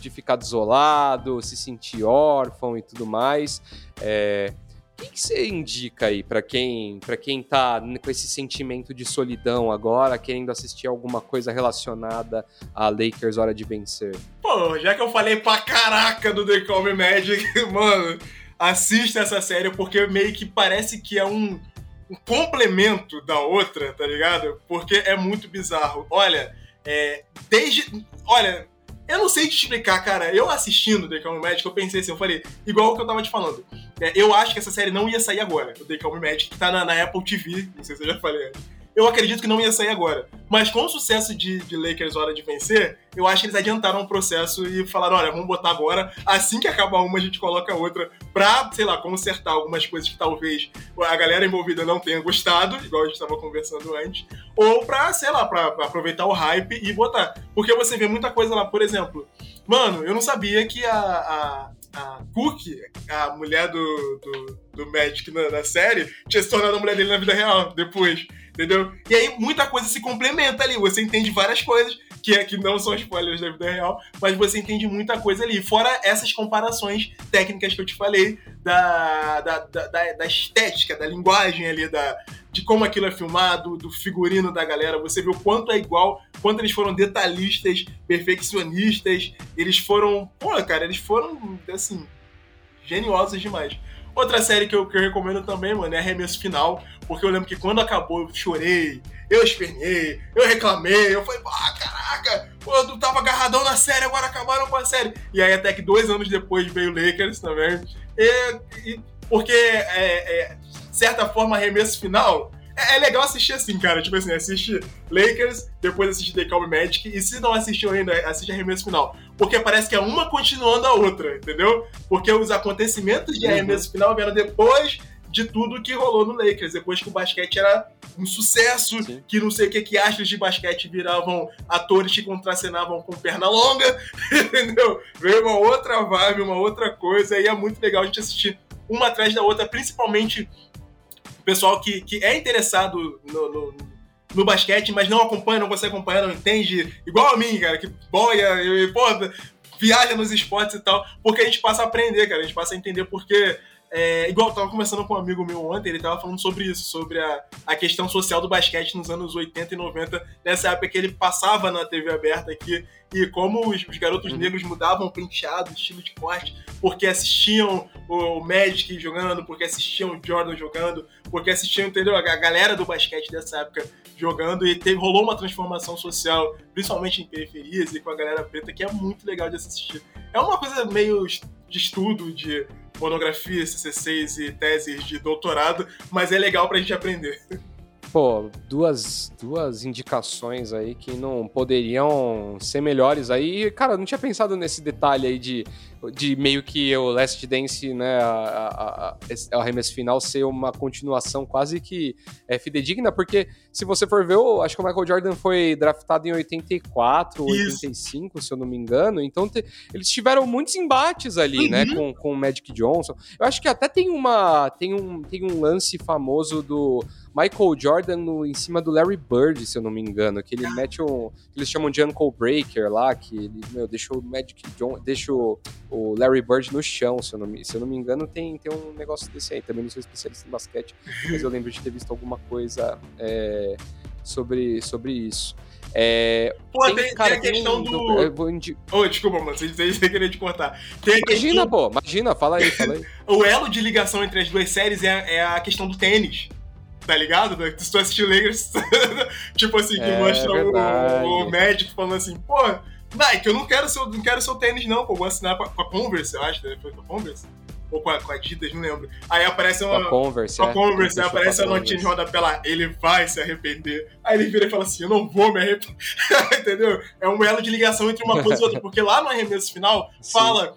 de ficar desolado, se sentir órfão e tudo mais. É, o que, você indica aí para quem para quem tá com esse sentimento de solidão agora, querendo assistir alguma coisa relacionada a Lakers Hora de Vencer? Pô, já que eu falei pra caraca do The Call Me Magic, mano, assista essa série porque meio que parece que é um, um complemento da outra, tá ligado? Porque é muito bizarro. Olha, é, desde. Olha, eu não sei te explicar, cara. Eu assistindo The Calm Magic, eu pensei assim, eu falei, igual o que eu tava te falando. É, eu acho que essa série não ia sair agora, o The Calm Magic, que tá na, na Apple TV, não sei se eu já falei eu acredito que não ia sair agora. Mas com o sucesso de, de Lakers Hora de Vencer, eu acho que eles adiantaram o processo e falaram: olha, vamos botar agora, assim que acabar uma, a gente coloca outra, pra, sei lá, consertar algumas coisas que talvez a galera envolvida não tenha gostado, igual a gente estava conversando antes, ou pra, sei lá, pra, pra aproveitar o hype e botar. Porque você vê muita coisa lá, por exemplo, mano, eu não sabia que a, a a Cookie, a mulher do, do, do Magic na, na, série, tinha se tornado a mulher dele na vida real depois entendeu? E aí muita coisa se complementa ali, você entende várias coisas, que, é, que não são spoilers da vida real, mas você entende muita coisa ali. Fora essas comparações técnicas que eu te falei, da, da, da, da estética, da linguagem ali, da, de como aquilo é filmado, do figurino da galera, você vê o quanto é igual, quanto eles foram detalhistas, perfeccionistas, eles foram, pô, cara, eles foram, assim, geniosos demais. Outra série que eu, que eu recomendo também, mano, é Arremesso Final, porque eu lembro que quando acabou eu chorei, eu espernhei, eu reclamei, eu falei, ah, caraca, eu tava agarradão na série, agora acabaram com a série. E aí até que dois anos depois veio o Lakers também. E, e porque, é, é, certa forma, Arremesso Final é, é, legal assistir assim, cara. Tipo assim, assiste Lakers, depois assiste The Calm Magic, e se não assistiu ainda, assiste arremesso final. Porque parece que é uma continuando a outra, entendeu? Porque os acontecimentos de uhum. arremesso final vieram depois de tudo que rolou no Lakers, depois que o basquete era um sucesso, Sim. que não sei o que, que astros de basquete viravam atores que contracenavam com perna longa, entendeu? Veio uma outra vibe, uma outra coisa, e é muito legal a gente assistir uma atrás da outra, principalmente pessoal que, que é interessado no, no, no, basquete, mas não acompanha, não consegue acompanhar, não entende, igual a mim, cara, que boia e, pô, viaja nos esportes e tal, porque a gente passa a aprender, cara, a gente passa a entender porque é, igual, eu tava conversando com um amigo meu ontem, ele tava falando sobre isso, sobre a, a questão social do basquete nos anos 80 e 90, nessa época que ele passava na TV aberta aqui, e como os, os garotos uhum. negros mudavam o penteado, estilo de corte, porque assistiam o, o Magic jogando, porque assistiam o Jordan jogando, porque assistiam, entendeu? A, galera do basquete dessa época jogando, e teve, rolou uma transformação social, principalmente em periferias e com a galera preta, que é muito legal de assistir. É uma coisa meio de estudo, de monografia, CC6 e teses de doutorado, mas é legal pra gente aprender. Pô, duas, duas indicações aí que não poderiam ser melhores aí. Cara, não tinha pensado nesse detalhe aí de de meio que o Last Dance, né, a, a, a, arremesso final ser uma continuação quase que é, fidedigna, porque se você for ver, eu acho que o Michael Jordan foi draftado em 84, Isso. 85, se eu não me engano, então te, eles tiveram muitos embates ali, né, uhum. né, com, com o Magic Johnson. Eu acho que até tem uma tem um, tem um lance famoso do Michael Jordan no, em cima do Larry Bird, se eu não me engano, que ele mete um. Que eles chamam de Uncle Breaker lá, que ele, meu, deixa o Magic John. Deixa o, o Larry Bird no chão, se eu não me, se eu não me engano, tem, tem um negócio desse aí. Também não sou especialista em basquete, mas eu lembro de ter visto alguma coisa é, sobre, sobre isso. É, pô, tem, tem, cara, tem a questão tem, do. Vou indi... oh, desculpa, mano, sem, sem querer te cortar. Tem imagina, questão... pô, imagina, fala aí, fala aí. o elo de ligação entre as duas séries é, é a questão do tênis tá ligado? Se tu assistiu Lakers, tipo assim, que é, mostra o, o Magic falando assim, pô, Nike, eu não quero seu, não quero seu tênis, não, pô, vou assinar com a Converse, eu acho, né? Foi com a Converse? Ou com a, com a Adidas, não lembro. Aí aparece uma. Com a Converse. Com a Converse, é. aí aparece a notinha de rodapé lá, ele vai se arrepender. Aí ele vira e fala assim: eu não vou me arrepender. Entendeu? É um elo de ligação entre uma coisa e outra, porque lá no arremesso final, fala,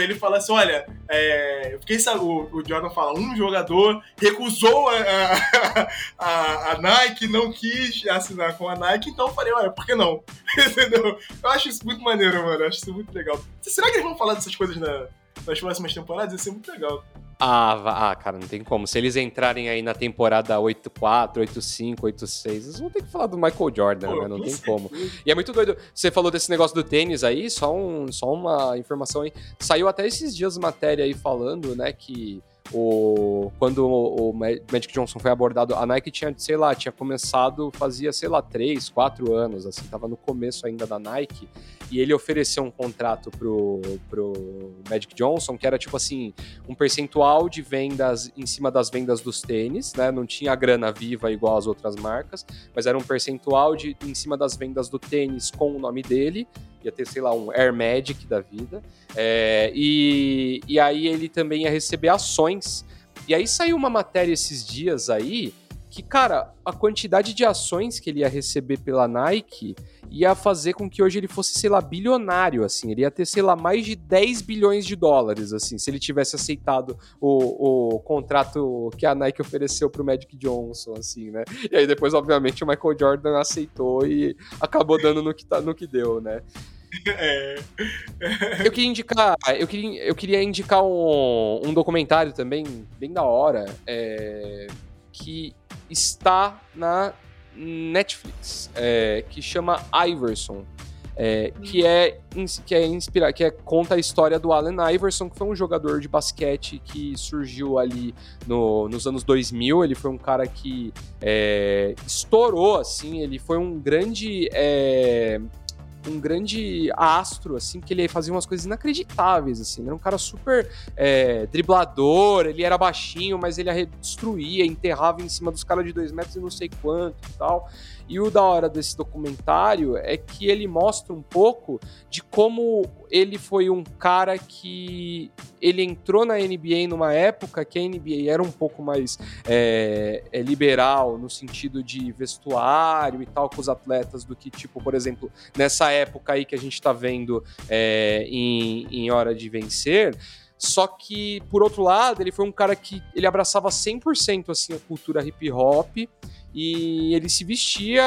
ele fala assim: olha, é, eu fiquei o, o Jordan fala, um jogador recusou a, a, a, a, Nike, não quis assinar com a Nike, então eu falei, olha, por que não? Entendeu? Eu acho isso muito maneiro, mano. Eu acho isso muito legal. Será que eles vão falar dessas coisas na nas próximas temporadas, ia ser muito legal. Ah, ah, cara, não tem como. Se eles entrarem aí na temporada 8-4, 8-5, 8-6, eles vão ter que falar do Michael Jordan, Pô, né? Não tem como. E é muito doido. Você falou desse negócio do tênis aí, só, um, só uma informação aí. Saiu até esses dias matéria aí falando, né, que o, quando o, Magic Johnson foi abordado, a Nike tinha, sei lá, tinha começado, fazia, sei lá, três, quatro anos, assim, tava no começo ainda da Nike, e ele ofereceu um contrato pro, pro Magic Johnson, que era tipo assim, um percentual de vendas em cima das vendas dos tênis, né? Não tinha grana viva igual as outras marcas, mas era um percentual de em cima das vendas do tênis com o nome dele, ia ter, sei lá, um Air Magic da vida. É, e, e aí ele também ia receber ações. E aí saiu uma matéria esses dias aí que, cara, a quantidade de ações que ele ia receber pela Nike ia fazer com que hoje ele fosse, sei lá, bilionário, assim. Ele ia ter, sei lá, mais de 10 bilhões de dólares, assim, se ele tivesse aceitado o, o contrato que a Nike ofereceu pro Magic Johnson, assim, né? E aí depois, obviamente, o Michael Jordan aceitou e acabou dando no que, tá, no que deu, né? É. eu queria indicar, eu queria, eu queria indicar um, um documentário também, bem da hora, é, que está na Netflix, é, que chama Iverson. É, que é que é inspira, que é conta a história do Allen Iverson, que foi um jogador de basquete que surgiu ali no, nos anos 2000. Ele foi um cara que é, estourou, assim. Ele foi um grande é, um grande astro, assim, que ele fazia umas coisas inacreditáveis, assim. Ele era um cara super é, driblador, ele era baixinho, mas ele destruía, enterrava em cima dos caras de dois metros e não sei quanto e tal. E o da hora desse documentário é que ele mostra um pouco de como ele foi um cara que ele entrou na NBA numa época que a NBA era um pouco mais é, é, liberal no sentido de vestuário e tal com os atletas do que, tipo, por exemplo, nessa época aí que a gente está vendo é, em, em Hora de Vencer. Só que, por outro lado, ele foi um cara que ele abraçava 100% assim, a cultura hip hop e ele se vestia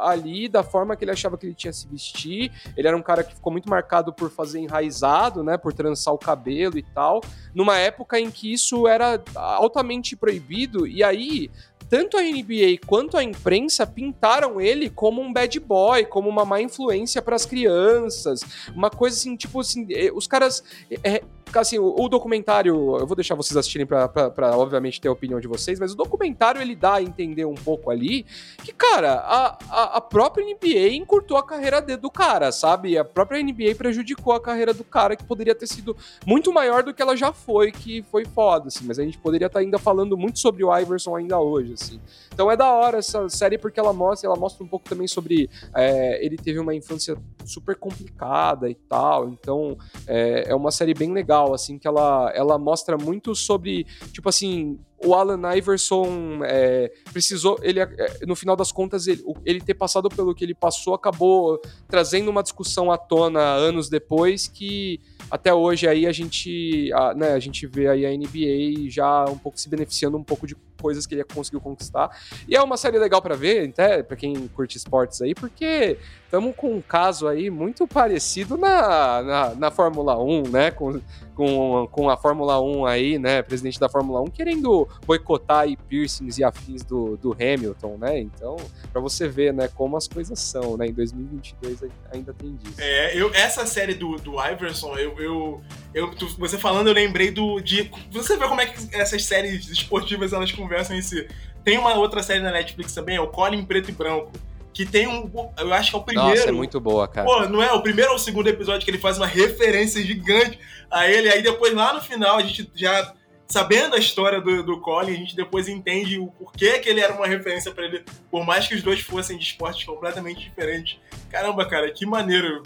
ali da forma que ele achava que ele tinha se vestir. Ele era um cara que ficou muito marcado por fazer enraizado, né, por trançar o cabelo e tal, numa época em que isso era altamente proibido. E aí tanto a NBA quanto a imprensa pintaram ele como um bad boy, como uma má influência para as crianças, uma coisa assim, tipo assim, eh, os caras. É, assim, o, o, documentário, eu vou deixar vocês assistirem para obviamente ter a opinião de vocês, mas o documentário ele dá a entender um pouco ali que, cara, a, a, a própria NBA encurtou a carreira de, do cara, sabe? A própria NBA prejudicou a carreira do cara que poderia ter sido muito maior do que ela já foi, que foi foda, assim, mas a gente poderia estar tá ainda falando muito sobre o Iverson ainda hoje, assim. Então é da hora essa série porque ela mostra, ela mostra um pouco também sobre é, ele teve uma infância super complicada e tal. Então é, é uma série bem legal, assim, que ela, ela mostra muito sobre, tipo assim, o Alan Iverson é, precisou, ele é, no final das contas, ele, ele, ter passado pelo que ele passou acabou trazendo uma discussão à tona anos depois que até hoje aí a gente, a, né, a gente vê aí a NBA já um pouco se beneficiando um pouco de coisas que ele conseguiu conquistar. E é uma série legal para ver, até para quem curte esportes aí, porque estamos com um caso aí muito parecido na, na, na Fórmula 1, né? Com, com, com a Fórmula 1 aí, né? Presidente da Fórmula 1 querendo boicotar aí piercings e afins do, do Hamilton, né? Então, para você ver, né, como as coisas são, né? Em 2022 ainda tem disso. É, eu, essa série do, do Iverson, eu, eu, eu você falando, eu lembrei do de você vê como é que essas séries esportivas elas conversam em si. Tem uma outra série na Netflix também, é o Colin Preto e Branco que tem um. Eu acho que é o primeiro. Nossa, é muito boa, cara. Pô, não é? O primeiro ou o segundo episódio que ele faz uma referência gigante a ele. Aí depois, lá no final, a gente já. Sabendo a história do, do Colin, a gente depois entende o porquê que ele era uma referência para ele, por mais que os dois fossem de esportes completamente diferentes. Caramba, cara, que maneiro.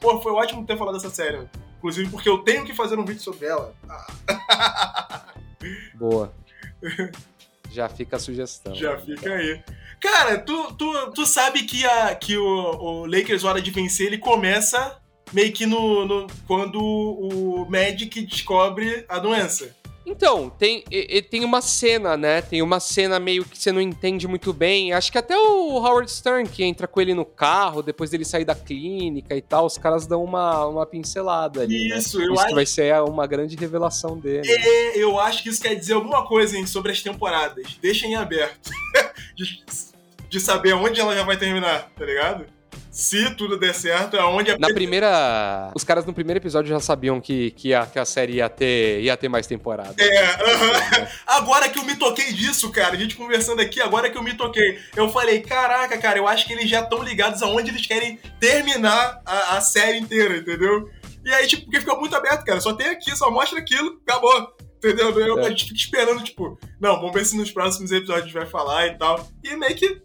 Pô, foi ótimo ter falado dessa série. Inclusive porque eu tenho que fazer um vídeo sobre ela. Boa. Já fica a sugestão. Já fica aí. Cara, tu, tu, tu sabe que, a, que o, o Lakers, hora de vencer, ele começa meio que no, no quando o Magic descobre a doença. Então, tem, tem uma cena, né? Tem uma cena meio que você não entende muito bem. Acho que até o Howard Stern, que entra com ele no carro, depois dele sair da clínica e tal, os caras dão uma, uma pincelada ali. Isso, né? eu isso acho. vai ser uma grande revelação dele. É, eu acho que isso quer dizer alguma coisa hein, sobre as temporadas. Deixem aberto. de, de saber onde ela já vai terminar, tá ligado? Se tudo der certo, é onde a Na primeira. Os caras no primeiro episódio já sabiam que, que, a, que a série ia ter, ia ter mais temporada. É, uh -huh. agora que eu me toquei disso, cara, a gente conversando aqui, agora que eu me toquei, eu falei, caraca, cara, eu acho que eles já estão ligados aonde eles querem terminar a, a série inteira, entendeu? E aí, tipo, porque fica muito aberto, cara. Só tem aqui, só mostra aquilo, acabou. Entendeu? Eu, é. A gente fica esperando, tipo, não, vamos ver se nos próximos episódios a gente vai falar e tal. E meio que.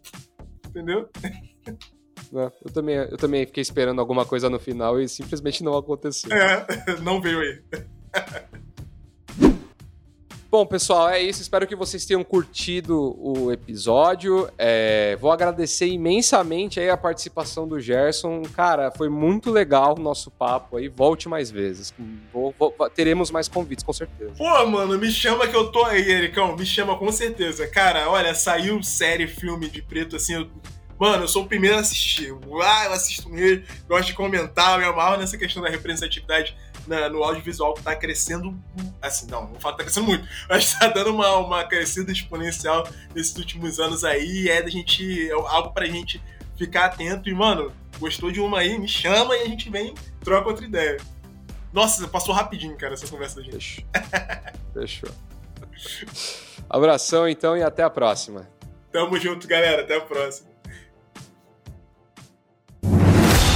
Entendeu? Né? Eu, também, eu também fiquei esperando alguma coisa no final e simplesmente não aconteceu. É, não veio aí. Bom, pessoal, é isso. Espero que vocês tenham curtido o episódio. É, vou agradecer imensamente aí a participação do Gerson. Cara, foi muito legal o nosso papo aí. Volte mais vezes. Vou, vou, teremos mais convites, com certeza. Pô, mano, me chama que eu tô aí, Ericão. Me chama com certeza. Cara, olha, saiu série, filme de preto, assim, eu Mano, eu sou o primeiro a assistir. Ah, eu assisto mesmo, gosto de comentar, me amarro nessa questão da representatividade na, no audiovisual que tá crescendo. Assim, não, não falo que tá crescendo muito, mas tá dando uma, uma crescida exponencial nesses últimos anos aí. É da gente. É algo pra gente ficar atento. E, mano, gostou de uma aí, me chama e a gente vem troca outra ideia. Nossa, passou rapidinho, cara, essa conversa da gente. Fechou. Fechou. Abração então e até a próxima. Tamo junto, galera. Até a próxima.